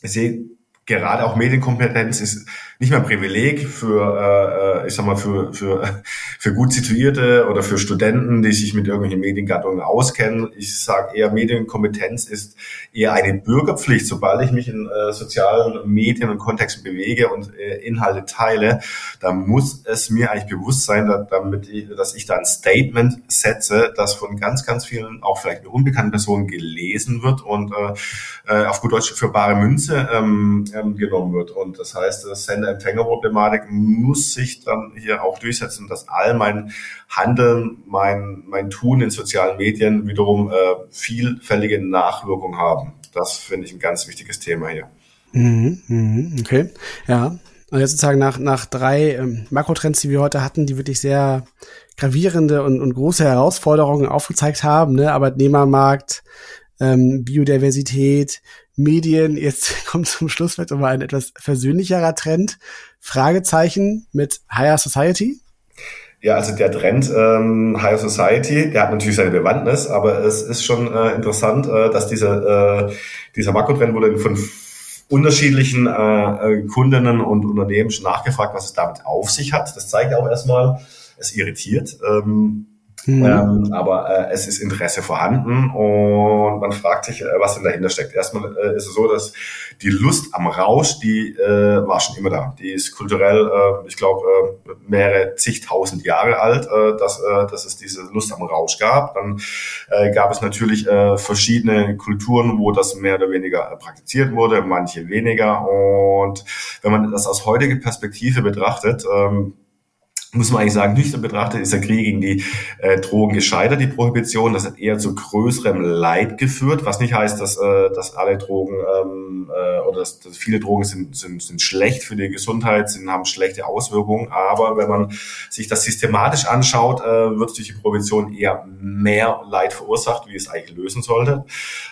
ich sehe gerade auch Medienkompetenz ist nicht mehr Privileg für, äh, äh ich sag mal, für, für, für gut situierte oder für Studenten, die sich mit irgendwelchen Mediengattungen auskennen. Ich sage eher, Medienkompetenz ist eher eine Bürgerpflicht. Sobald ich mich in äh, sozialen Medien und Kontexten bewege und äh, Inhalte teile, dann muss es mir eigentlich bewusst sein, dass, damit ich, dass ich da ein Statement setze, das von ganz, ganz vielen, auch vielleicht unbekannten Personen gelesen wird und äh, äh auf gut Deutsch für bare Münze ähm, ähm, genommen wird. Und das heißt, das Sender Empfängerproblematik muss sich dann hier auch durchsetzen, dass all mein Handeln, mein, mein Tun in sozialen Medien wiederum äh, vielfältige Nachwirkungen haben. Das finde ich ein ganz wichtiges Thema hier. Mhm, mhm, okay, ja. Und jetzt sozusagen nach, nach drei ähm, Makrotrends, die wir heute hatten, die wirklich sehr gravierende und, und große Herausforderungen aufgezeigt haben, ne? Arbeitnehmermarkt, ähm, Biodiversität, Medien. Jetzt kommt zum Schluss vielleicht aber ein etwas versöhnlicherer Trend. Fragezeichen mit Higher Society. Ja, also der Trend ähm, Higher Society, der hat natürlich seine Bewandtnis, aber es ist schon äh, interessant, äh, dass dieser, äh, dieser Makrotrend wurde von unterschiedlichen äh, äh, Kundinnen und Unternehmen schon nachgefragt, was es damit auf sich hat. Das zeigt auch erstmal, es irritiert. Ähm, Mhm. Ähm, aber äh, es ist Interesse vorhanden und man fragt sich, äh, was denn dahinter steckt. Erstmal äh, ist es so, dass die Lust am Rausch, die äh, war schon immer da. Die ist kulturell, äh, ich glaube, äh, mehrere zigtausend Jahre alt, äh, dass, äh, dass es diese Lust am Rausch gab. Dann äh, gab es natürlich äh, verschiedene Kulturen, wo das mehr oder weniger praktiziert wurde, manche weniger. Und wenn man das aus heutiger Perspektive betrachtet, ähm, muss man eigentlich sagen, nüchtern betrachtet ist der Krieg gegen die äh, Drogen gescheitert, die Prohibition. Das hat eher zu größerem Leid geführt, was nicht heißt, dass, äh, dass alle Drogen ähm, äh, oder dass, dass viele Drogen sind, sind, sind schlecht für die Gesundheit, sind, haben schlechte Auswirkungen. Aber wenn man sich das systematisch anschaut, äh, wird durch die Prohibition eher mehr Leid verursacht, wie es eigentlich lösen sollte.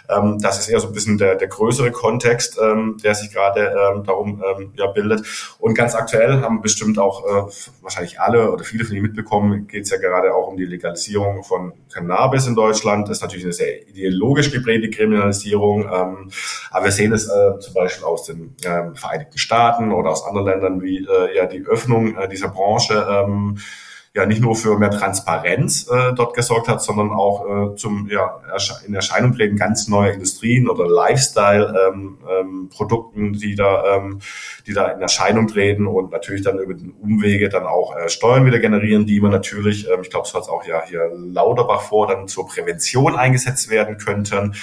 Ähm, das ist eher so ein bisschen der, der größere Kontext, ähm, der sich gerade ähm, darum ähm, ja, bildet. Und ganz aktuell haben bestimmt auch äh, wahrscheinlich alle oder viele von Ihnen mitbekommen, geht es ja gerade auch um die Legalisierung von Cannabis in Deutschland. Das ist natürlich eine sehr ideologisch geprägte Kriminalisierung. Ähm, aber wir sehen es äh, zum Beispiel aus den äh, Vereinigten Staaten oder aus anderen Ländern, wie äh, ja die Öffnung äh, dieser Branche ähm, ja nicht nur für mehr Transparenz äh, dort gesorgt hat, sondern auch äh, zum ja, in Erscheinung treten ganz neue Industrien oder Lifestyle-Produkten, ähm, ähm, die da ähm, die da in Erscheinung treten und natürlich dann über den Umwege dann auch äh, Steuern wieder generieren, die man natürlich, ähm, ich glaube, so hat es auch ja hier Lauterbach vor, dann zur Prävention eingesetzt werden könnten.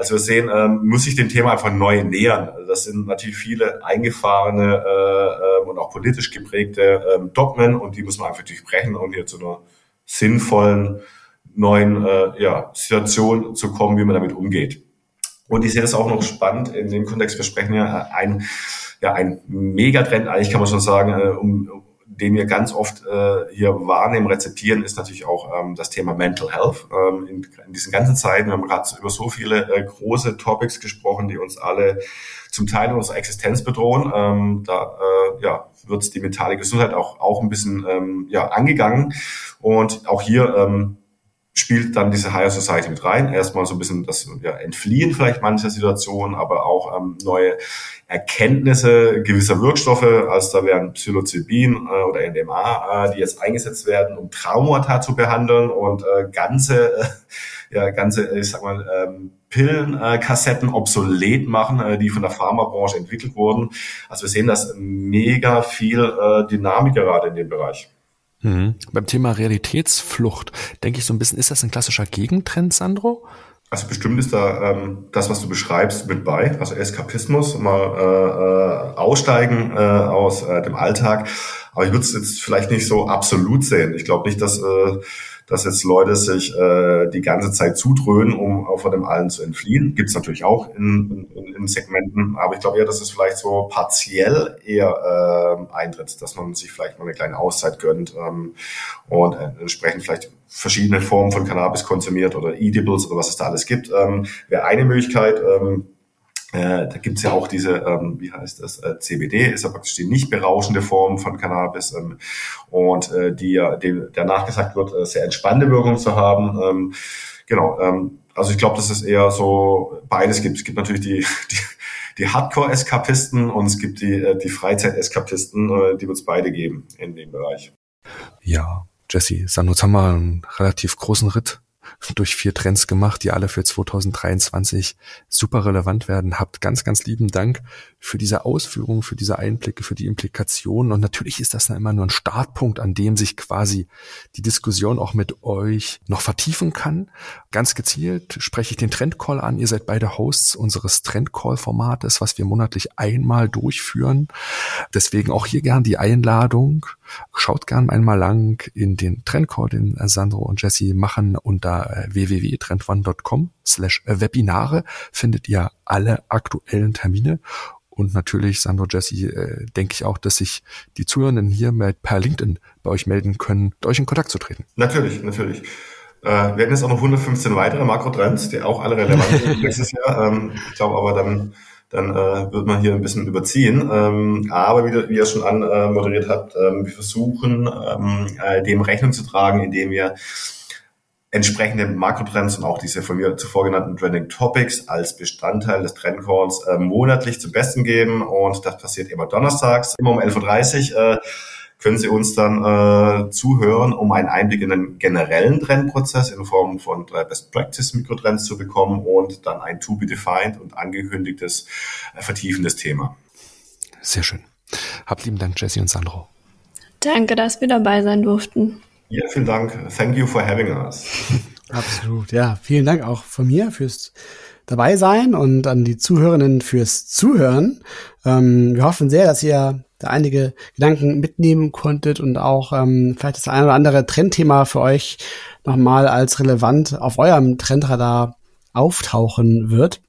Also wir sehen, ähm, muss sich dem Thema einfach neu nähern. Also das sind natürlich viele eingefahrene äh, äh, und auch politisch geprägte ähm, Dogmen und die muss man einfach durchbrechen und hier zu einer sinnvollen neuen äh, ja, Situation zu kommen, wie man damit umgeht. Und ich sehe das auch noch spannend in dem Kontext. Wir sprechen ja ein, ja, ein Megatrend, eigentlich kann man schon sagen, äh, um, den wir ganz oft äh, hier wahrnehmen, rezeptieren, ist natürlich auch ähm, das Thema Mental Health. Ähm, in, in diesen ganzen Zeiten, wir haben gerade über so viele äh, große Topics gesprochen, die uns alle zum Teil unsere Existenz bedrohen. Ähm, da äh, ja, wird die mentale Gesundheit auch, auch ein bisschen ähm, ja, angegangen. Und auch hier ähm, spielt dann diese Higher Society mit rein. Erstmal so ein bisschen das ja, Entfliehen vielleicht mancher Situationen, aber auch ähm, neue Erkenntnisse gewisser Wirkstoffe, also da wären Psilocybin äh, oder NDMA, äh, die jetzt eingesetzt werden, um Traumata zu behandeln und äh, ganze, äh, ja, ganze, ich sag mal, ähm, Pillenkassetten äh, obsolet machen, äh, die von der Pharmabranche entwickelt wurden. Also wir sehen das mega viel äh, Dynamik gerade in dem Bereich. Mhm. Beim Thema Realitätsflucht denke ich so ein bisschen, ist das ein klassischer Gegentrend, Sandro? Also bestimmt ist da ähm, das, was du beschreibst, mit bei. Also Eskapismus, mal äh, äh, aussteigen äh, aus äh, dem Alltag. Aber ich würde es jetzt vielleicht nicht so absolut sehen. Ich glaube nicht, dass äh, dass jetzt Leute sich äh, die ganze Zeit zudröhnen, um vor dem allen zu entfliehen. Gibt es natürlich auch in, in, in, Segmenten, aber ich glaube eher, dass es vielleicht so partiell eher äh, eintritt, dass man sich vielleicht mal eine kleine Auszeit gönnt ähm, und entsprechend vielleicht verschiedene Formen von Cannabis konsumiert oder Edibles oder was es da alles gibt. Ähm, Wäre eine Möglichkeit. Ähm, äh, da gibt's ja auch diese, ähm, wie heißt das, äh, CBD ist ja praktisch die nicht berauschende Form von Cannabis ähm, und äh, die ja, dem, der nachgesagt wird, äh, sehr entspannende Wirkung zu haben. Ähm, genau, ähm, also ich glaube, dass es eher so beides gibt. Es gibt natürlich die, die die Hardcore-Eskapisten und es gibt die, äh, die Freizeit-Eskapisten, äh, die es beide geben in dem Bereich. Ja, Jesse, jetzt haben wir einen relativ großen Ritt durch vier Trends gemacht, die alle für 2023 super relevant werden. Habt ganz, ganz lieben Dank für diese Ausführungen, für diese Einblicke, für die Implikationen. Und natürlich ist das dann immer nur ein Startpunkt, an dem sich quasi die Diskussion auch mit euch noch vertiefen kann. Ganz gezielt spreche ich den Trendcall an. Ihr seid beide Hosts unseres Trendcall-Formates, was wir monatlich einmal durchführen. Deswegen auch hier gern die Einladung. Schaut gern einmal lang in den Trendcall, den Sandro und Jesse machen unter www.trendone.com slash Webinare findet ihr alle aktuellen Termine und natürlich, Sandro Jesse, äh, denke ich auch, dass sich die Zuhörenden hier per LinkedIn bei euch melden können, mit euch in Kontakt zu treten. Natürlich, natürlich. Äh, wir hatten jetzt auch noch 115 weitere Makrotrends, die auch alle relevant sind nächstes Jahr. Ähm, ich glaube aber dann, dann äh, wird man hier ein bisschen überziehen. Ähm, aber wie, wie ihr schon anmoderiert äh, habt, ähm, wir versuchen ähm, äh, dem Rechnung zu tragen, indem wir entsprechende Makrotrends und auch diese von mir zuvor genannten Trending Topics als Bestandteil des Trendcalls äh, monatlich zum Besten geben. Und das passiert immer donnerstags, immer um 11.30 Uhr. Äh, können Sie uns dann äh, zuhören, um einen Einblick in den generellen Trendprozess in Form von drei Best Practice Mikrotrends zu bekommen und dann ein To be defined und angekündigtes äh, vertiefendes Thema. Sehr schön. Habt lieben Dank, Jesse und Sandro. Danke, dass wir dabei sein durften. Ja, vielen Dank. Thank you for having us. Absolut. Ja, vielen Dank auch von mir fürs dabei sein und an die Zuhörenden fürs Zuhören. Ähm, wir hoffen sehr, dass ihr da einige Gedanken mitnehmen konntet und auch ähm, vielleicht das eine oder andere Trendthema für euch nochmal als relevant auf eurem Trendradar auftauchen wird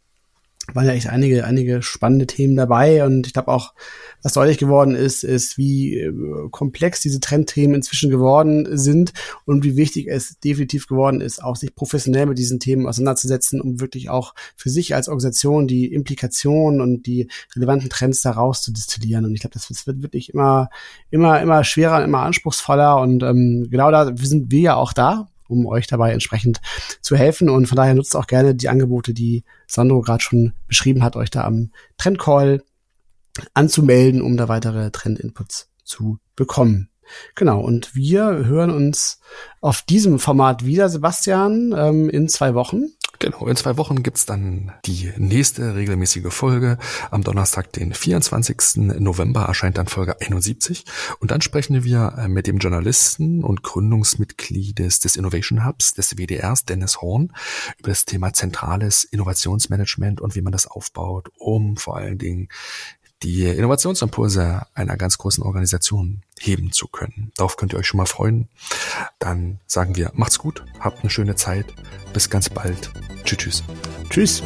waren ja echt einige, einige spannende Themen dabei. Und ich glaube auch, was deutlich geworden ist, ist, wie äh, komplex diese Trendthemen inzwischen geworden sind und wie wichtig es definitiv geworden ist, auch sich professionell mit diesen Themen auseinanderzusetzen, um wirklich auch für sich als Organisation die Implikationen und die relevanten Trends daraus zu destillieren. Und ich glaube, das, wird wirklich immer, immer, immer schwerer, immer anspruchsvoller. Und ähm, genau da sind wir ja auch da, um euch dabei entsprechend zu helfen. Und von daher nutzt auch gerne die Angebote, die Sandro gerade schon beschrieben hat, euch da am Trendcall anzumelden, um da weitere Trendinputs zu bekommen. Genau, und wir hören uns auf diesem Format wieder, Sebastian, ähm, in zwei Wochen. Genau, in zwei Wochen gibt's dann die nächste regelmäßige Folge. Am Donnerstag, den 24. November, erscheint dann Folge 71. Und dann sprechen wir äh, mit dem Journalisten und Gründungsmitglied des, des Innovation Hubs, des WDRs, Dennis Horn, über das Thema zentrales Innovationsmanagement und wie man das aufbaut, um vor allen Dingen die Innovationsimpulse einer ganz großen Organisation heben zu können. Darauf könnt ihr euch schon mal freuen. Dann sagen wir, macht's gut, habt eine schöne Zeit. Bis ganz bald. Tschüss, tschüss. Tschüss.